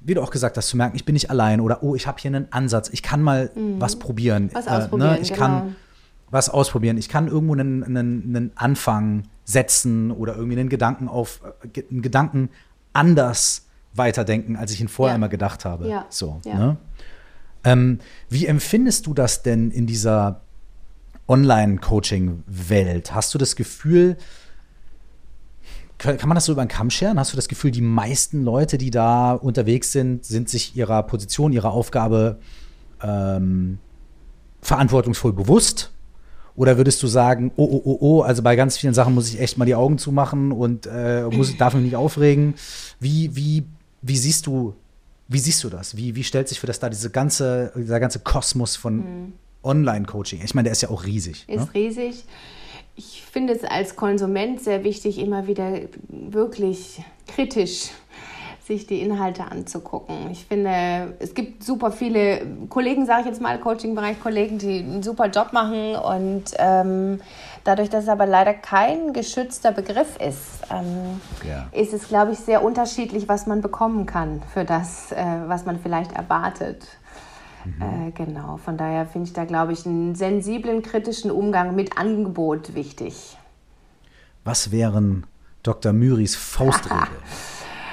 wie du auch gesagt hast, zu merken, ich bin nicht allein oder oh, ich habe hier einen Ansatz, ich kann mal was probieren. Mhm. Was Äh, ausprobieren, ich genau. kann was ausprobieren. Ich kann irgendwo einen, einen, einen Anfang setzen oder irgendwie einen Gedanken auf, äh, einen Gedanken anders weiterdenken, als ich ihn vorher Ja. immer gedacht habe. Ja. So, Ja. ne? ähm, wie empfindest du das denn in dieser Online-Coaching-Welt? Hast du das Gefühl, kann kann man das so über den Kamm scheren? Hast du das Gefühl, die meisten Leute, die da unterwegs sind, sind sich ihrer Position, ihrer Aufgabe ähm, verantwortungsvoll bewusst? Oder würdest du sagen, oh, oh, oh, oh, also bei ganz vielen Sachen muss ich echt mal die Augen zumachen und äh, muss, darf mich nicht aufregen? Wie, wie, wie siehst du, wie siehst du das? Wie, wie stellt sich für das da diese ganze, dieser ganze Kosmos von Online-Coaching? Ich meine, der ist ja auch riesig. ist Ne? riesig. Ich finde es als Konsument sehr wichtig, immer wieder wirklich kritisch sich die Inhalte anzugucken. Ich finde, es gibt super viele Kollegen, sage ich jetzt mal, Coaching-Bereich Kollegen, die einen super Job machen und ähm, dadurch, dass es aber leider kein geschützter Begriff ist, ähm, Ja. ist es, glaube ich, sehr unterschiedlich, was man bekommen kann für das, äh, was man vielleicht erwartet. Äh, genau, von daher finde ich da, glaube ich, einen sensiblen, kritischen Umgang mit Angebot wichtig. Was wären Dr. Myris Faustregeln?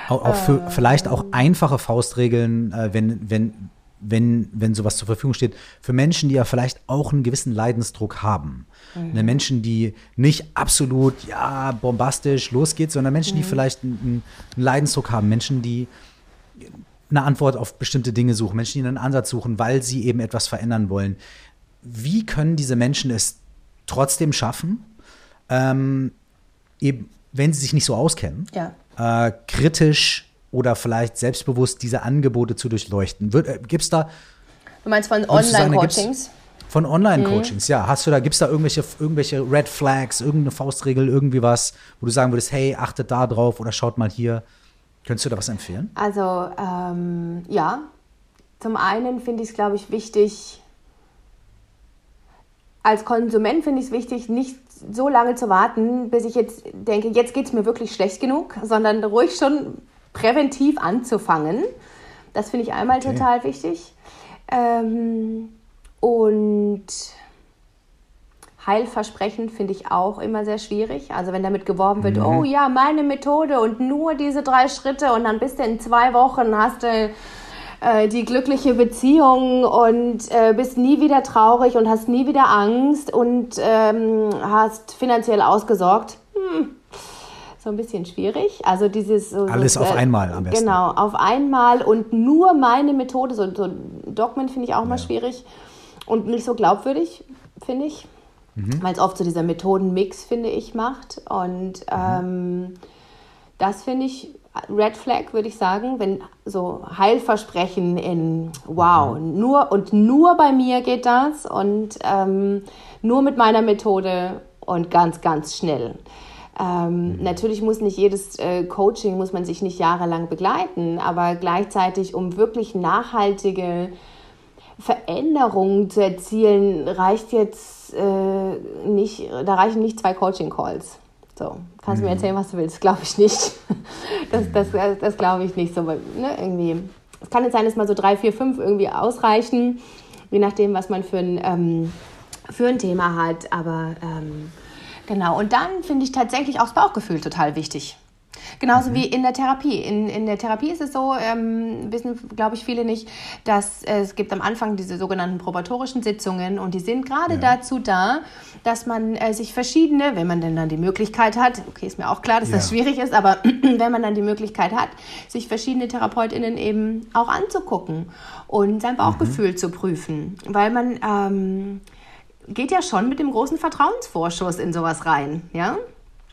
auch, auch für, vielleicht auch einfache Faustregeln, äh, wenn, wenn, wenn, wenn sowas zur Verfügung steht, für Menschen, die ja vielleicht auch einen gewissen Leidensdruck haben. Ne, Menschen, die nicht absolut, ja, bombastisch losgeht, sondern Menschen, die vielleicht einen, einen Leidensdruck haben, Menschen, die eine Antwort auf bestimmte Dinge suchen, Menschen, die einen Ansatz suchen, weil sie eben etwas verändern wollen. Wie können diese Menschen es trotzdem schaffen, ähm, eben, wenn sie sich nicht so auskennen, Ja. Äh, kritisch oder vielleicht selbstbewusst diese Angebote zu durchleuchten? Äh, gibt's da Du meinst von Online-Coachings? von Online-Coachings, ja, hast du da, gibt's da irgendwelche, irgendwelche Red Flags, irgendeine Faustregel, irgendwie was, wo du sagen würdest, hey, achtet da drauf oder schaut mal hier. Könntest du da was empfehlen? Also, ähm, ja. Zum einen finde ich es, glaube ich, wichtig, als Konsument finde ich es wichtig, nicht so lange zu warten, bis ich jetzt denke, jetzt geht es mir wirklich schlecht genug, sondern ruhig schon präventiv anzufangen. Das finde ich einmal Okay. total wichtig. Ähm, und Heilversprechen finde ich auch immer sehr schwierig. Also wenn damit geworben wird, oh ja, meine Methode und nur diese drei Schritte und dann bist du in zwei Wochen, hast du äh, die glückliche Beziehung und äh, bist nie wieder traurig und hast nie wieder Angst und ähm, hast finanziell ausgesorgt. Hm. So ein bisschen schwierig. Also dieses so, Alles so, auf äh, einmal am besten. Genau, auf einmal und nur meine Methode. So, so Dogmen finde ich auch mal schwierig und nicht so glaubwürdig, finde ich. Mhm. Weil es oft so dieser Methodenmix, finde ich, macht. Und ähm, das finde ich Red Flag, würde ich sagen, wenn so Heilversprechen in Wow, nur und nur bei mir geht das und ähm, nur mit meiner Methode und ganz, ganz schnell. Ähm, Natürlich muss nicht jedes äh, Coaching, muss man sich nicht jahrelang begleiten, aber gleichzeitig, um wirklich nachhaltige Veränderungen zu erzielen, reicht jetzt äh, nicht, da reichen nicht zwei Coaching-Calls. So, kannst du mir erzählen, was du willst? Glaube ich nicht. Das, das, das glaube ich nicht so. weil, Ne, irgendwie. Es kann jetzt sein, dass mal so drei, vier, fünf irgendwie ausreichen, je nachdem, was man für ein, ähm, für ein Thema hat. Aber ähm, genau. Und dann finde ich tatsächlich auch das Bauchgefühl total wichtig. Genauso wie in der Therapie. In, in der Therapie ist es so, ähm, wissen, glaube ich, viele nicht, dass äh, es gibt am Anfang diese sogenannten probatorischen Sitzungen und die sind gerade Ja. dazu da, dass man äh, sich verschiedene, wenn man denn dann die Möglichkeit hat, okay, ist mir auch klar, dass das Ja. schwierig ist, aber wenn man dann die Möglichkeit hat, sich verschiedene TherapeutInnen eben auch anzugucken und sein Bauchgefühl zu prüfen, weil man ähm, geht ja schon mit dem großen Vertrauensvorschuss in sowas rein, ja?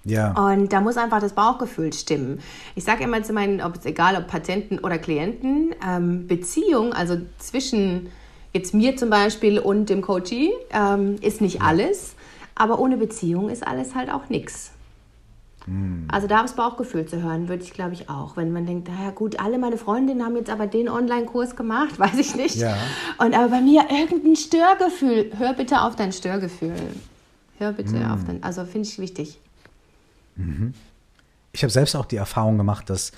Ja. Und da muss einfach das Bauchgefühl stimmen. Ich sage immer zu meinen, ob es egal, ob Patienten oder Klienten, ähm, Beziehung, also zwischen jetzt mir zum Beispiel und dem Coachee, ähm, ist nicht alles. Aber ohne Beziehung ist alles halt auch nichts. Also da aufs Bauchgefühl zu hören, würde ich glaube ich auch. Wenn man denkt, naja gut, alle meine Freundinnen haben jetzt aber den Online-Kurs gemacht, weiß ich nicht. Ja. Und aber bei mir irgendein Störgefühl. Hör bitte auf dein Störgefühl. Hör bitte auf dein, also finde ich wichtig. Ich habe selbst auch die Erfahrung gemacht, dass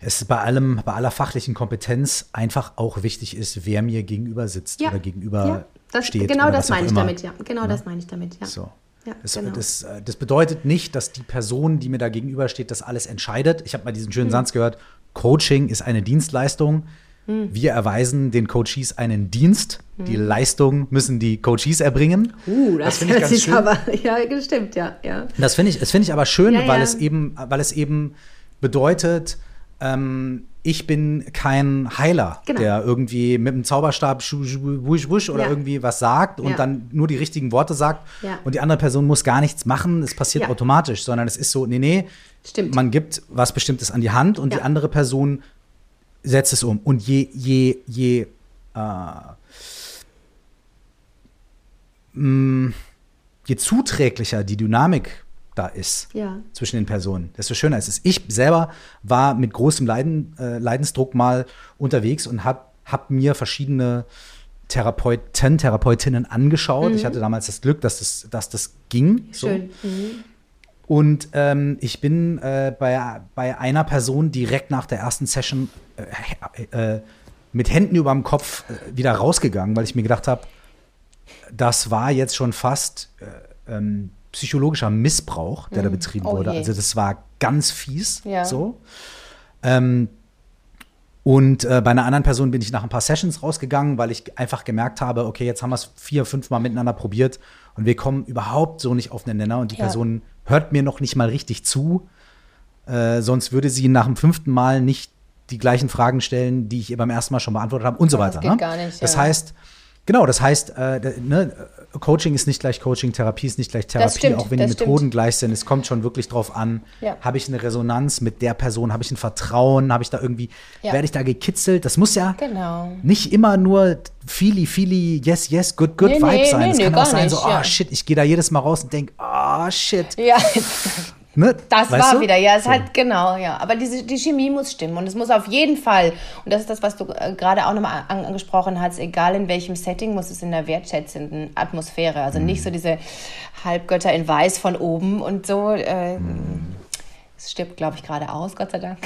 es bei allem, bei aller fachlichen Kompetenz einfach auch wichtig ist, wer mir gegenüber sitzt oder gegenüber ja. Das, steht. Genau oder das meine ich immer. damit, ja. Genau das meine ich damit, ja. So. Ja, das, genau. das, das, bedeutet nicht, dass die Person, die mir da gegenübersteht, das alles entscheidet. Ich habe mal diesen schönen hm. Satz gehört, Coaching ist eine Dienstleistung. Hm. Wir erweisen den Coaches einen Dienst. Hm. Die Leistung müssen die Coaches erbringen. Uh, das, das finde ich ganz schön. Aber, ja, stimmt, ja. ja. Das finde ich, das ich aber schön, ja, weil, ja. Es eben, weil es eben bedeutet, ähm, ich bin kein Heiler, genau. der irgendwie mit dem Zauberstab wusch, wusch oder ja. irgendwie was sagt und ja. dann nur die richtigen Worte sagt ja. und die andere Person muss gar nichts machen, es passiert automatisch, sondern es ist so, nee, nee, Stimmt. man gibt was Bestimmtes an die Hand und die andere Person setzt es um. Und je, je, je, äh, mm, je zuträglicher die Dynamik da ist ja. zwischen den Personen, desto schöner ist es. Ich selber war mit großem Leiden, äh, Leidensdruck mal unterwegs und habe hab mir verschiedene Therapeuten, Therapeutinnen angeschaut. Mhm. Ich hatte damals das Glück, dass das, dass das ging. Schön. So. Mhm. Und ähm, ich bin äh, bei, bei einer Person direkt nach der ersten Session äh, äh, mit Händen über dem Kopf äh, wieder rausgegangen, weil ich mir gedacht habe, das war jetzt schon fast äh, ähm, psychologischer Missbrauch, der mm. da betrieben oh wurde. Je. Also das war ganz fies. Ja. So. Ähm, und äh, bei einer anderen Person bin ich nach ein paar Sessions rausgegangen, weil ich einfach gemerkt habe, okay, jetzt haben wir es vier, fünf Mal miteinander probiert und wir kommen überhaupt so nicht auf den Nenner und die ja. Person hört mir noch nicht mal richtig zu. Äh, sonst würde sie nach dem fünften Mal nicht die gleichen Fragen stellen, die ich ihr beim ersten Mal schon beantwortet habe und so weiter. Das, geht ne? gar nicht, das heißt, genau, das heißt, äh, ne, Coaching ist nicht gleich Coaching, Therapie ist nicht gleich Therapie, stimmt, auch wenn die Methoden stimmt. gleich sind. Es kommt schon wirklich drauf an, ja. habe ich eine Resonanz mit der Person, habe ich ein Vertrauen, habe ich da irgendwie, ja. werde ich da gekitzelt? Das muss ja genau. nicht immer nur Feely, Feely, yes, yes, good, good nee, Vibe nee, sein. Nee, es kann auch sein, nicht, so, oh shit, ich gehe da jedes Mal raus und denke, oh shit. Ja. Ne? Das weißt war du? wieder, ja, es so. hat genau, ja. Aber diese, die Chemie muss stimmen und es muss auf jeden Fall, und das ist das, was du äh, gerade auch nochmal an, angesprochen hast, egal in welchem Setting, muss es in der wertschätzenden Atmosphäre, also mhm. nicht so diese Halbgötter in Weiß von oben und so. Äh, mhm. Es stirbt, glaube ich, gerade aus, Gott sei Dank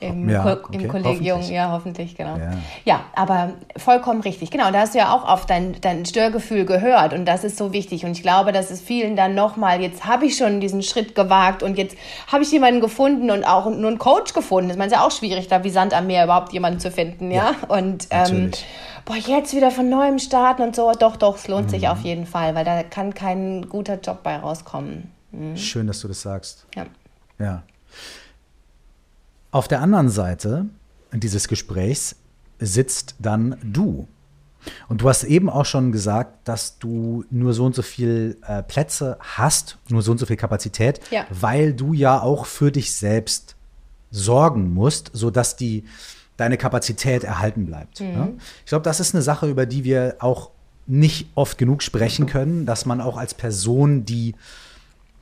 im, ja, Ko okay. im Kollegium. Hoffentlich. Ja, hoffentlich, genau. Ja. ja. aber vollkommen richtig. Genau, da hast du ja auch auf dein, dein Störgefühl gehört und das ist so wichtig. Und ich glaube, dass es vielen dann nochmal, jetzt habe ich schon diesen Schritt gewagt und jetzt habe ich jemanden gefunden und auch nur einen Coach gefunden. Das ist ja auch schwierig, da wie Sand am Meer überhaupt jemanden zu finden, ja. ja und ähm, boah, jetzt wieder von neuem starten und so. Doch, doch, es lohnt mhm. sich auf jeden Fall, weil da kann kein guter Job bei rauskommen. Mhm. Schön, dass du das sagst. Ja. Ja. Auf der anderen Seite dieses Gesprächs sitzt dann du. Und du hast eben auch schon gesagt, dass du nur so und so viel äh, Plätze hast, nur so und so viel Kapazität, ja. weil du ja auch für dich selbst sorgen musst, sodass die deine Kapazität erhalten bleibt. Mhm. Ja? Ich glaube, das ist eine Sache, über die wir auch nicht oft genug sprechen können, dass man auch als Person, die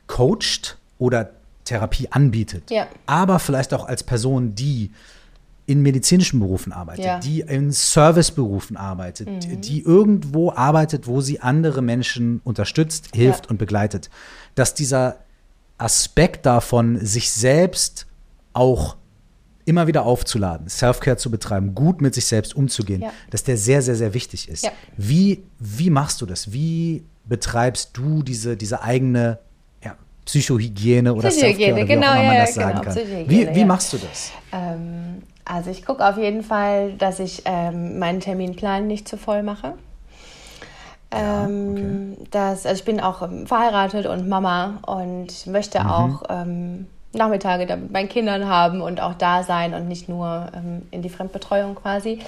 coacht oder Therapie anbietet, ja. aber vielleicht auch als Person, die in medizinischen Berufen arbeitet, ja. die in Serviceberufen arbeitet, mhm. die irgendwo arbeitet, wo sie andere Menschen unterstützt, hilft ja. und begleitet, dass dieser Aspekt davon, sich selbst auch immer wieder aufzuladen, Self-Care zu betreiben, gut mit sich selbst umzugehen, ja. dass der sehr, sehr, sehr wichtig ist. Wie, wie machst du das? Wie betreibst du diese, diese eigene Psychohygiene oder Psychohygiene, genau, wie auch immer man ja, das sagen genau, kann. Wie, wie machst du das? Ähm, also ich gucke auf jeden Fall, dass ich ähm, meinen Terminplan nicht zu voll mache. Ähm, okay. das, also ich bin auch ähm, verheiratet und Mama und möchte mhm. auch ähm, Nachmittage mit meinen Kindern haben und auch da sein und nicht nur in die Fremdbetreuung quasi.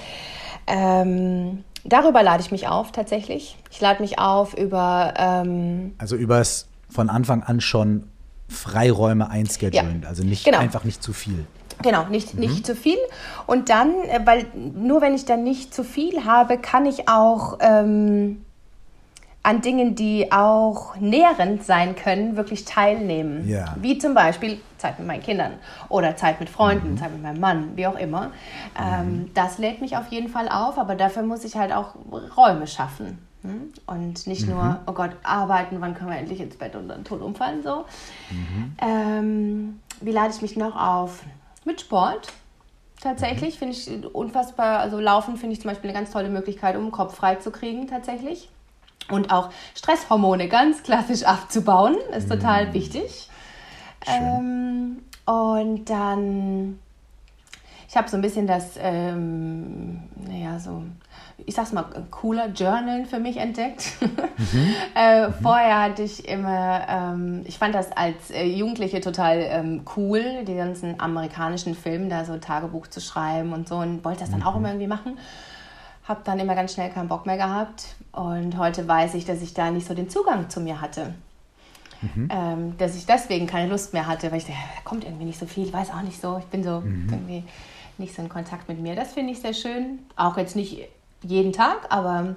Darüber lade ich mich auf tatsächlich. Ich lade mich auf über. Also übers von Anfang an schon Freiräume einschedulen, ja. also nicht genau. einfach nicht zu viel. Genau, nicht, mhm. nicht zu viel. Und dann, äh, weil nur wenn ich dann nicht zu viel habe, kann ich auch ähm, an Dingen, die auch nährend sein können, wirklich teilnehmen. Ja. Wie zum Beispiel Zeit mit meinen Kindern oder Zeit mit Freunden, mhm. Zeit mit meinem Mann, wie auch immer. Ähm, mhm. das lädt mich auf jeden Fall auf, aber dafür muss ich halt auch Räume schaffen. Hm? Und nicht mhm. nur, oh Gott, arbeiten, wann können wir endlich ins Bett und dann tot umfallen, so. Mhm. Ähm, wie lade ich mich noch auf? Mit Sport. Tatsächlich mhm. finde ich unfassbar, also Laufen finde ich zum Beispiel eine ganz tolle Möglichkeit, um den Kopf frei zu kriegen, tatsächlich. Und auch Stresshormone ganz klassisch abzubauen, ist total mm. wichtig. Ähm, und dann, ich habe so ein bisschen das, ähm, naja, so ich sag's mal, cooler Journal für mich entdeckt. Mhm. äh, mhm. Vorher hatte ich immer, ähm, ich fand das als äh, Jugendliche total ähm, cool, die ganzen amerikanischen Filme, da so Tagebuch zu schreiben und so und wollte das dann mhm. auch immer irgendwie machen. Hab dann immer ganz schnell keinen Bock mehr gehabt und heute weiß ich, dass ich da nicht so den Zugang zu mir hatte. Mhm. Ähm, dass ich deswegen keine Lust mehr hatte, weil ich dachte, da kommt irgendwie nicht so viel, ich weiß auch nicht so, ich bin so mhm. irgendwie nicht so in Kontakt mit mir. Das finde ich sehr schön. Auch jetzt nicht jeden Tag, aber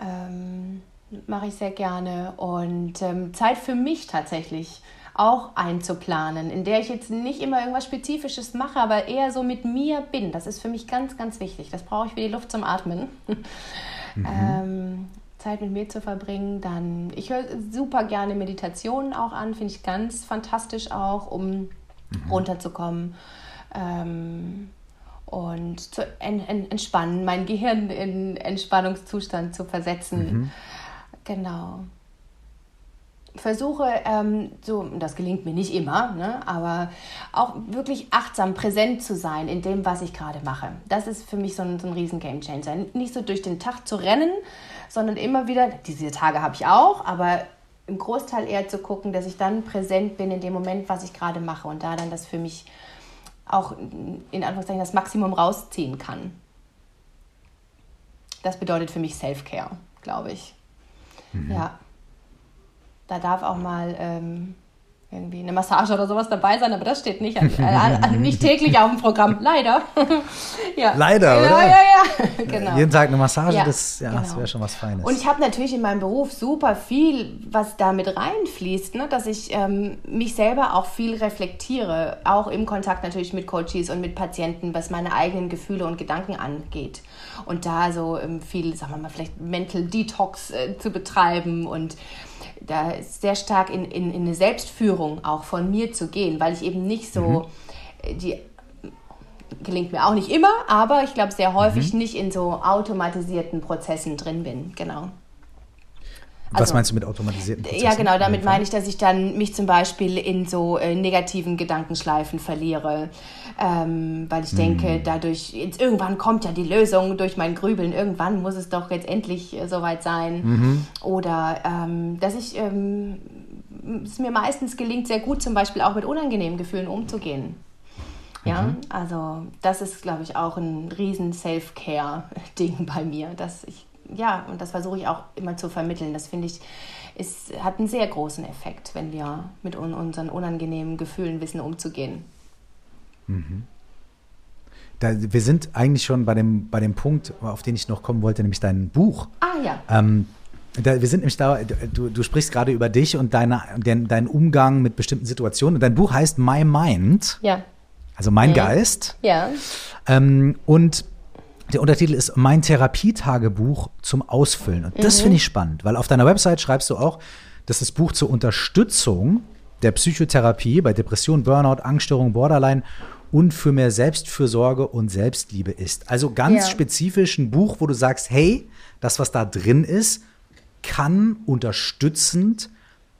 ähm, mache ich sehr gerne. Und ähm, Zeit für mich tatsächlich auch einzuplanen, in der ich jetzt nicht immer irgendwas Spezifisches mache, aber eher so mit mir bin. Das ist für mich ganz, ganz wichtig. Das brauche ich wie die Luft zum Atmen. Mhm. ähm, Zeit mit mir zu verbringen. Dann, ich höre super gerne Meditationen auch an, finde ich ganz fantastisch auch, um mhm. runterzukommen. Ähm, und zu entspannen, mein Gehirn in Entspannungszustand zu versetzen. Mhm. Genau. Versuche, ähm, so, das gelingt mir nicht immer, ne, aber auch wirklich achtsam präsent zu sein in dem, was ich gerade mache. Das ist für mich so ein, so ein riesen Game Changer. Nicht so durch den Tag zu rennen, sondern immer wieder, diese Tage habe ich auch, aber im Großteil eher zu gucken, dass ich dann präsent bin in dem Moment, was ich gerade mache und da dann das für mich auch in Anführungszeichen das Maximum rausziehen kann. Das bedeutet für mich Self-Care, glaube ich. Mhm. Ja. Da darf auch mal ähm, irgendwie eine Massage oder sowas dabei sein, aber das steht nicht, an, an, nicht täglich auf dem Programm, leider. ja. Leider, oder? Ja, ja, ja, genau. Jeden Tag eine Massage, ja, das, ja, genau. das wäre schon was Feines. Und ich habe natürlich in meinem Beruf super viel, was da mit reinfließt, ne? dass ich ähm, mich selber auch viel reflektiere, auch im Kontakt natürlich mit Coaches und mit Patienten, was meine eigenen Gefühle und Gedanken angeht. Und da so ähm, viel, sagen wir mal, vielleicht Mental Detox äh, zu betreiben und da ist sehr stark in, in, in eine Selbstführung auch von mir zu gehen, weil ich eben nicht so mhm. Äh, die gelingt mir auch nicht immer, aber ich glaube sehr häufig mhm. nicht in so automatisierten Prozessen drin bin. Genau. Was also, meinst du mit automatisierten Prozessen? Ja, genau, damit meine ich, dass ich dann mich zum Beispiel in so äh, negativen Gedankenschleifen verliere, ähm, weil ich mhm. denke, dadurch, jetzt irgendwann kommt ja die Lösung durch mein Grübeln, irgendwann muss es doch jetzt endlich äh, soweit sein. Mhm. Oder ähm, dass ich, ähm, es mir meistens gelingt, sehr gut zum Beispiel auch mit unangenehmen Gefühlen umzugehen. Ja, mhm. also das ist, glaube ich, auch ein riesen Self-Care-Ding bei mir, dass ich ja, und das versuche ich auch immer zu vermitteln. Das finde ich, ist, hat einen sehr großen Effekt, wenn wir mit un unseren unangenehmen Gefühlen wissen, umzugehen. Mhm. Da, wir sind eigentlich schon bei dem, bei dem Punkt, auf den ich noch kommen wollte, nämlich dein Buch. Ah ja. Ähm, da, wir sind nämlich da, du, du sprichst gerade über dich und deine, den, deinen Umgang mit bestimmten Situationen. Und dein Buch heißt My Mind. Ja. Also mein mhm. Geist. Ja. Ähm, und der Untertitel ist Mein Therapietagebuch zum Ausfüllen. Und das mhm. finde ich spannend, weil auf deiner Website schreibst du auch, dass das Buch zur Unterstützung der Psychotherapie bei Depression, Burnout, Angststörung, Borderline und für mehr Selbstfürsorge und Selbstliebe ist. Also ganz ja. spezifisch ein Buch, wo du sagst, hey, das, was da drin ist, kann unterstützend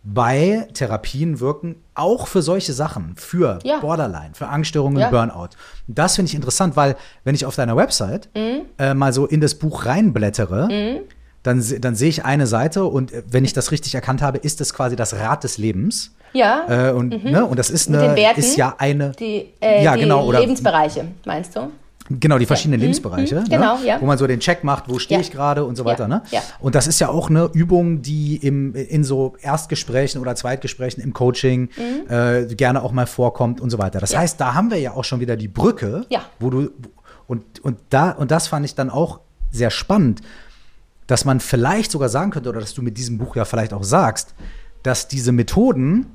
bei Therapien wirken, auch für solche Sachen, für ja. Borderline, für Angststörungen ja. Burnout. Das finde ich interessant, weil wenn ich auf deiner Website mhm. äh, mal so in das Buch reinblättere, mhm. dann, dann sehe ich eine Seite und äh, wenn ich das richtig erkannt habe, ist das quasi das Rad des Lebens. Ja. Äh, und, mhm. ne, und das ist, eine, ist ja eine. Die, äh, ja, genau, oder, Lebensbereiche, meinst du? Genau, die verschiedenen ja. Lebensbereiche, mhm, genau, ne? ja. wo man so den Check macht, wo stehe ja. ich gerade und so weiter. Ne? Und das ist ja auch eine Übung, die im, in so Erstgesprächen oder Zweitgesprächen im Coaching mhm. äh, gerne auch mal vorkommt und so weiter. Das heißt, da haben wir ja auch schon wieder die Brücke, wo du und, und, da, und das fand ich dann auch sehr spannend, dass man vielleicht sogar sagen könnte, oder dass du mit diesem Buch ja vielleicht auch sagst, dass diese Methoden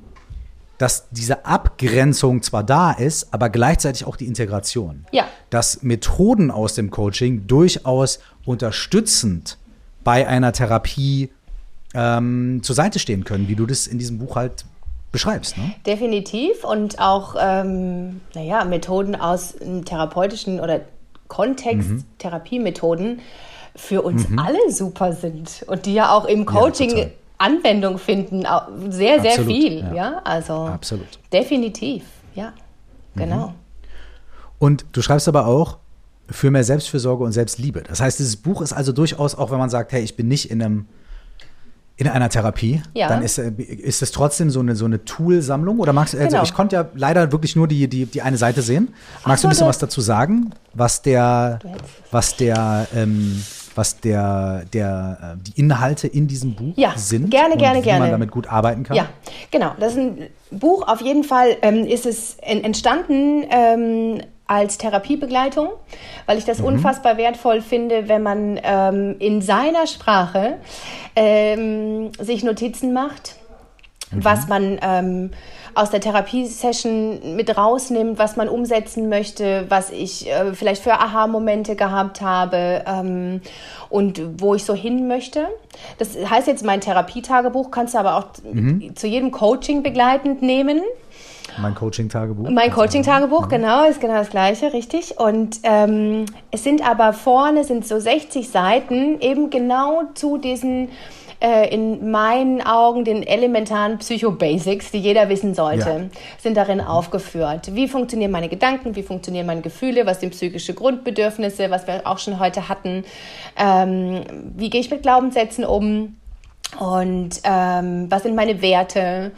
dass diese Abgrenzung zwar da ist, aber gleichzeitig auch die Integration. Ja. Dass Methoden aus dem Coaching durchaus unterstützend bei einer Therapie ähm, zur Seite stehen können, wie du das in diesem Buch halt beschreibst. Ne? Definitiv und auch, ähm, naja, Methoden aus therapeutischen oder Kontext, mhm. Therapiemethoden für uns mhm. alle super sind und die ja auch im Coaching ja, Anwendung finden, sehr, sehr Absolut, viel. Ja. ja. also Absolut. definitiv, ja, genau. Mhm. Und du schreibst aber auch für mehr Selbstfürsorge und Selbstliebe. Das heißt, dieses Buch ist also durchaus, auch wenn man sagt, hey, ich bin nicht in einem in einer Therapie, ja. dann ist, äh, ist es trotzdem so eine, so eine Tool-Sammlung? Oder magst also genau. ich konnte ja leider wirklich nur die, die, die eine Seite sehen. Magst so, du ein bisschen was dazu sagen, was der, was der, ähm, was der, der, äh, die Inhalte in diesem Buch ja, sind? Gerne, gerne, wie gerne. Wie man damit gut arbeiten kann? Ja, genau. Das ist ein Buch. Auf jeden Fall ähm, ist es entstanden ähm, als Therapiebegleitung, weil ich das mhm. unfassbar wertvoll finde, wenn man ähm, in seiner Sprache ähm, sich Notizen macht, mhm. was man ähm, aus der Therapiesession mit rausnimmt, was man umsetzen möchte, was ich äh, vielleicht für Aha-Momente gehabt habe ähm, und wo ich so hin möchte. Das heißt jetzt mein Therapietagebuch, kannst du aber auch mhm. zu jedem Coaching begleitend nehmen. Mein Coaching-Tagebuch. Mein Coaching-Tagebuch, genau, ist genau das gleiche, richtig. Und ähm, es sind aber vorne sind so 60 Seiten eben genau zu diesen äh, in meinen Augen den elementaren Psycho-Basics, die jeder wissen sollte, ja. sind darin aufgeführt. Wie funktionieren meine Gedanken, wie funktionieren meine Gefühle, was sind psychische Grundbedürfnisse, was wir auch schon heute hatten, ähm, wie gehe ich mit Glaubenssätzen um? Und ähm, was sind meine Werte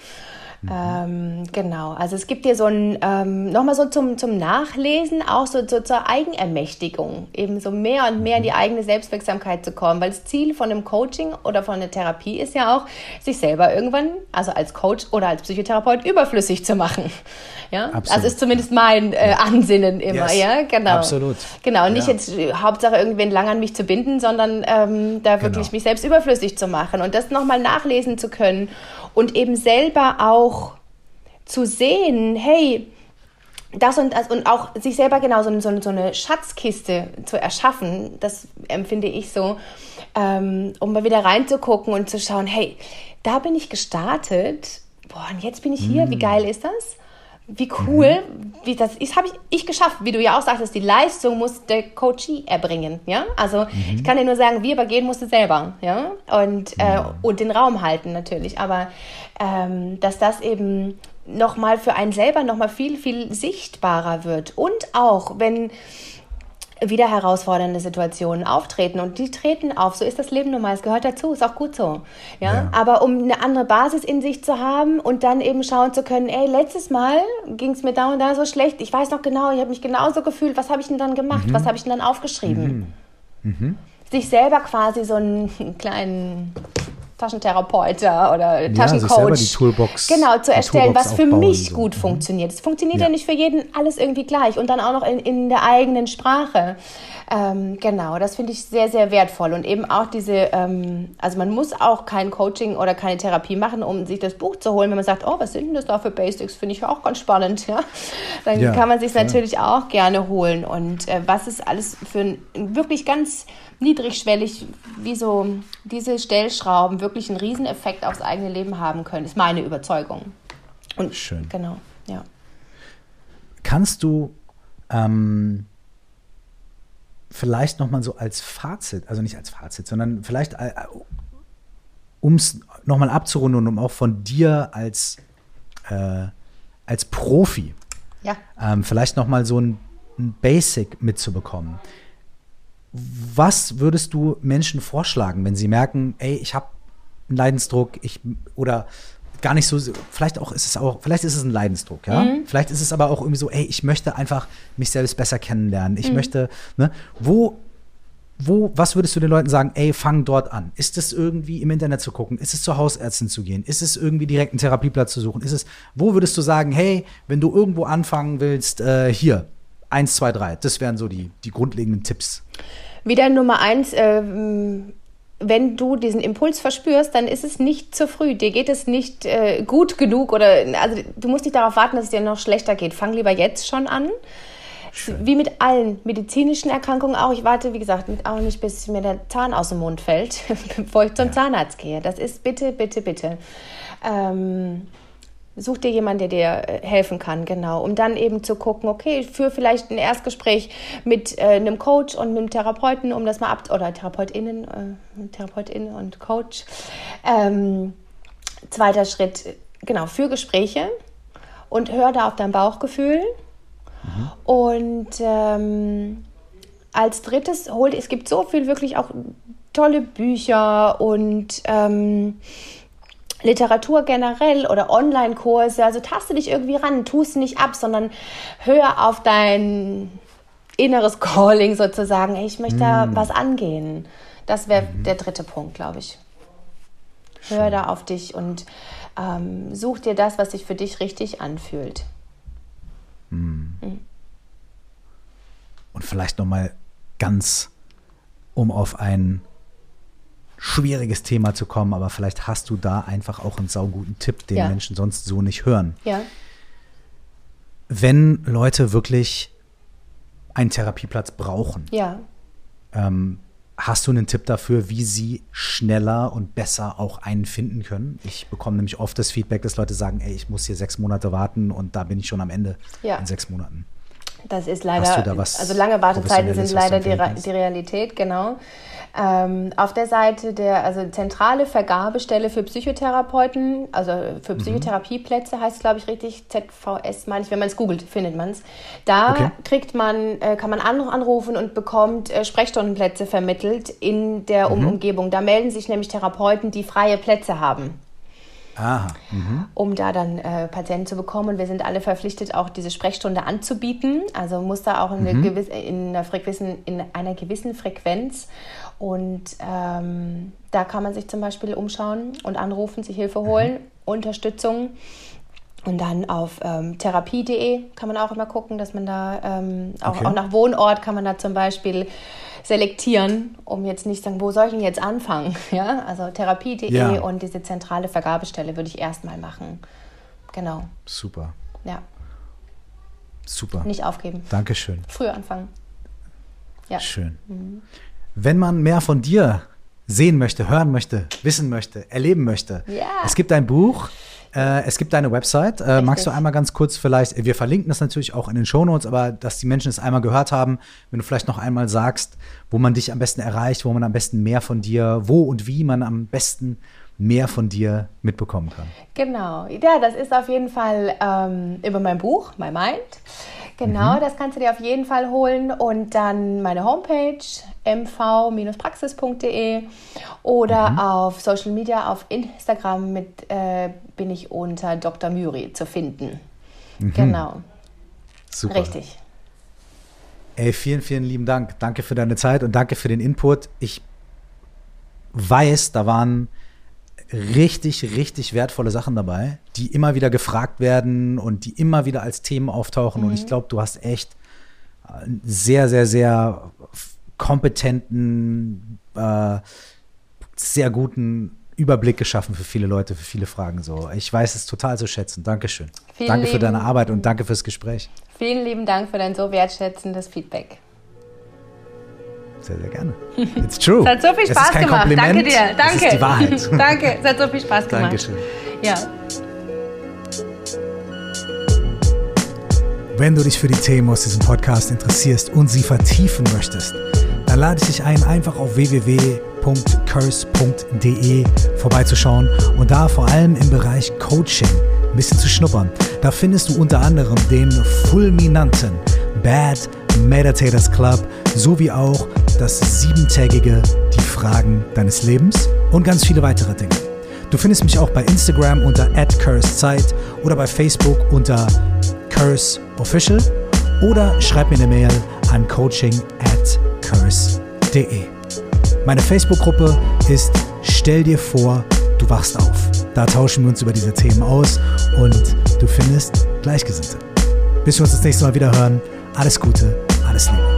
Mhm. Ähm, genau, also es gibt dir so ein, ähm, nochmal so zum, zum Nachlesen, auch so, so zur Eigenermächtigung, eben so mehr und mehr in die mhm. eigene Selbstwirksamkeit zu kommen, weil das Ziel von einem Coaching oder von einer Therapie ist ja auch, sich selber irgendwann, also als Coach oder als Psychotherapeut, überflüssig zu machen. Ja, Absolut. das ist zumindest mein äh, Ansinnen immer, yes. ja, genau. Absolut. Genau, nicht ja. jetzt äh, Hauptsache irgendwen lang an mich zu binden, sondern ähm, da wirklich genau. mich selbst überflüssig zu machen und das nochmal nachlesen zu können und eben selber auch zu sehen, hey, das und das und auch sich selber genau so, so, so eine Schatzkiste zu erschaffen, das empfinde ich so, ähm, um mal wieder reinzugucken und zu schauen, hey, da bin ich gestartet, boah, und jetzt bin ich hier, wie geil ist das? Wie cool, mhm. wie das ist, habe ich, ich geschafft. Wie du ja auch sagtest, die Leistung muss der Coachee erbringen, ja. Also mhm. ich kann dir nur sagen, wie übergehen musst du selber, ja. Und, äh, mhm. und den Raum halten natürlich. Aber ähm, dass das eben nochmal für einen selber nochmal viel, viel sichtbarer wird. Und auch, wenn wieder herausfordernde Situationen auftreten und die treten auf. So ist das Leben nun mal. Es gehört dazu, ist auch gut so. Ja? ja? Aber um eine andere Basis in sich zu haben und dann eben schauen zu können, ey, letztes Mal ging es mir da und da so schlecht. Ich weiß noch genau, ich habe mich genauso gefühlt. Was habe ich denn dann gemacht? Mhm. Was habe ich denn dann aufgeschrieben? Mhm. Mhm. Sich selber quasi so einen kleinen Taschentherapeut oder Taschencoach. Ja, die Toolbox, genau, zu erstellen, was für mich so. gut mhm. funktioniert. Es funktioniert ja. ja. nicht für jeden alles irgendwie gleich und dann auch noch in, in der eigenen Sprache. Ähm, genau, das finde ich sehr, sehr wertvoll. Und eben auch diese, ähm, also man muss auch kein Coaching oder keine Therapie machen, um sich das Buch zu holen. Wenn man sagt, oh, was sind denn das da für Basics? Finde ich auch ganz spannend. Ja? Dann ja, kann man sich natürlich auch gerne holen. Und äh, was ist alles für ein wirklich ganz niedrigschwellig, wie so diese Stellschrauben wirklich einen Rieseneffekt aufs eigene Leben haben können, ist meine Überzeugung. Und Schön. Genau, ja. Kannst du ähm, vielleicht nochmal so als Fazit, also nicht als Fazit, sondern vielleicht, äh, um es nochmal abzurunden und um auch von dir als, äh, als Profi ja. ähm, vielleicht nochmal so ein, ein Basic mitzubekommen. Was würdest du Menschen vorschlagen, wenn sie merken, ey, ich habe einen Leidensdruck, ich oder gar nicht so, vielleicht auch ist es auch, vielleicht ist es ein Leidensdruck, ja. Mhm. Vielleicht ist es aber auch irgendwie so, ey, ich möchte einfach mich selbst besser kennenlernen. Ich mhm. möchte, ne, wo, wo, was würdest du den Leuten sagen, ey, fang dort an? Ist es irgendwie im Internet zu gucken? Ist es zur Hausärztin zu gehen? Ist es irgendwie direkt einen Therapieplatz zu suchen? Ist es, wo würdest du sagen, hey, wenn du irgendwo anfangen willst, äh, hier, eins, zwei, drei. Das wären so die, die grundlegenden Tipps. Wieder Nummer eins, äh, wenn du diesen Impuls verspürst, dann ist es nicht zu früh. Dir geht es nicht äh, gut genug oder also du musst nicht darauf warten, dass es dir noch schlechter geht. Fang lieber jetzt schon an. Schön. Wie mit allen medizinischen Erkrankungen auch. Ich warte, wie gesagt, auch nicht, bis mir der Zahn aus dem Mund fällt, bevor ich zum ja. Zahnarzt gehe. Das ist bitte, bitte, bitte. Ähm, Such dir jemanden, der dir äh, helfen kann, genau. Um dann eben zu gucken, okay, für vielleicht ein Erstgespräch mit äh, einem Coach und einem Therapeuten, um das mal ab, oder TherapeutInnen, äh, TherapeutInnen und Coach. Ähm, zweiter Schritt, genau, für Gespräche und hör da auf dein Bauchgefühl. Mhm. Und ähm, als drittes holt, es gibt so viel wirklich auch tolle Bücher und ähm, Literatur generell oder Online-Kurse. Also taste dich irgendwie ran, tu es nicht ab, sondern hör auf dein inneres Calling sozusagen. Hey, ich möchte mm. da was angehen. Das wäre mhm. der dritte Punkt, glaube ich. Hör da auf dich und ähm, such dir das, was sich für dich richtig anfühlt. Mm. Und vielleicht nochmal ganz, um auf ein schwieriges Thema zu kommen, aber vielleicht hast du da einfach auch einen sauguten Tipp, den ja. Menschen sonst so nicht hören. Ja. Wenn Leute wirklich einen Therapieplatz brauchen, ja. ähm, hast du einen Tipp dafür, wie sie schneller und besser auch einen finden können? Ich bekomme nämlich oft das Feedback, dass Leute sagen, ey, ich muss hier sechs Monate warten und da bin ich schon am Ende in sechs Monaten. Das ist leider, da also lange Wartezeiten sind leider die, die Realität, genau. Ähm, auf der Seite der also zentrale Vergabestelle für Psychotherapeuten, also für mhm. Psychotherapieplätze heißt es, glaube ich, richtig, ZVS meine ich, wenn man es googelt, findet man es. Da okay. kriegt man, äh, kann man anrufen und bekommt äh, Sprechstundenplätze vermittelt in der mhm. Umgebung. Da melden sich nämlich Therapeuten, die freie Plätze haben. Aha. Mhm. um da dann äh, Patienten zu bekommen. Und wir sind alle verpflichtet, auch diese Sprechstunde anzubieten. Also muss da auch eine mhm. gewisse, in, einer in einer gewissen Frequenz. Und ähm, da kann man sich zum Beispiel umschauen und anrufen, sich Hilfe holen, mhm. Unterstützung. Und dann auf ähm, therapie.de kann man auch immer gucken, dass man da ähm, auch, okay. auch, nach Wohnort kann man da zum Beispiel selektieren, um jetzt nicht zu sagen, wo soll ich denn jetzt anfangen? Ja, also therapie.de ja. und diese zentrale Vergabestelle würde ich erstmal machen. Genau. Super. Ja. Super. Nicht aufgeben. Dankeschön. Früh anfangen. Ja. Schön. Mhm. Wenn man mehr von dir sehen möchte, hören möchte, wissen möchte, erleben möchte, ja. es gibt ein Buch, äh, es gibt deine Website. Äh, magst du einmal ganz kurz vielleicht, wir verlinken das natürlich auch in den Shownotes, aber dass die Menschen es einmal gehört haben, wenn du vielleicht noch einmal sagst, wo man dich am besten erreicht, wo man am besten mehr von dir, wo und wie man am besten mehr von dir mitbekommen kann. Genau, ja, das ist auf jeden Fall ähm, über mein Buch, My Mind. Genau, mhm. das kannst du dir auf jeden Fall holen und dann meine Homepage mv-praxis.de oder mhm. auf Social Media, auf Instagram mit, äh, bin ich unter Dr. Müri zu finden. Mhm. Genau. Super. Richtig. Ey, vielen, vielen lieben Dank. Danke für deine Zeit und danke für den Input. Ich weiß, da waren richtig, richtig wertvolle Sachen dabei, die immer wieder gefragt werden und die immer wieder als Themen auftauchen. Mhm. Und ich glaube, du hast echt sehr, sehr, sehr kompetenten, äh, sehr guten Überblick geschaffen für viele Leute, für viele Fragen. So, ich weiß es total zu schätzen. Dankeschön. Vielen danke für deine Arbeit und danke fürs Gespräch. Vielen lieben Dank für dein so wertschätzendes Feedback. Sehr, sehr gerne. It's true. es hat so viel Spaß gemacht. Kompliment. Danke dir. Danke. Das ist die Wahrheit. danke. Es hat so viel Spaß gemacht. Dankeschön. Ja. Wenn du dich für die Themen aus diesem Podcast interessierst und sie vertiefen möchtest, dann lade ich dich ein, einfach auf www.curse.de vorbeizuschauen und da vor allem im Bereich Coaching ein bisschen zu schnuppern. Da findest du unter anderem den fulminanten Bad Meditators Club sowie auch das siebentägige Die Fragen deines Lebens und ganz viele weitere Dinge. Du findest mich auch bei Instagram unter @cursezeit oder bei Facebook unter Curse Official oder schreib mir eine Mail an coaching at curse.de. Meine Facebook-Gruppe ist Stell dir vor, du wachst auf. Da tauschen wir uns über diese Themen aus und du findest Gleichgesinnte. Bis wir uns das nächste Mal wieder hören. Alles Gute, alles Liebe.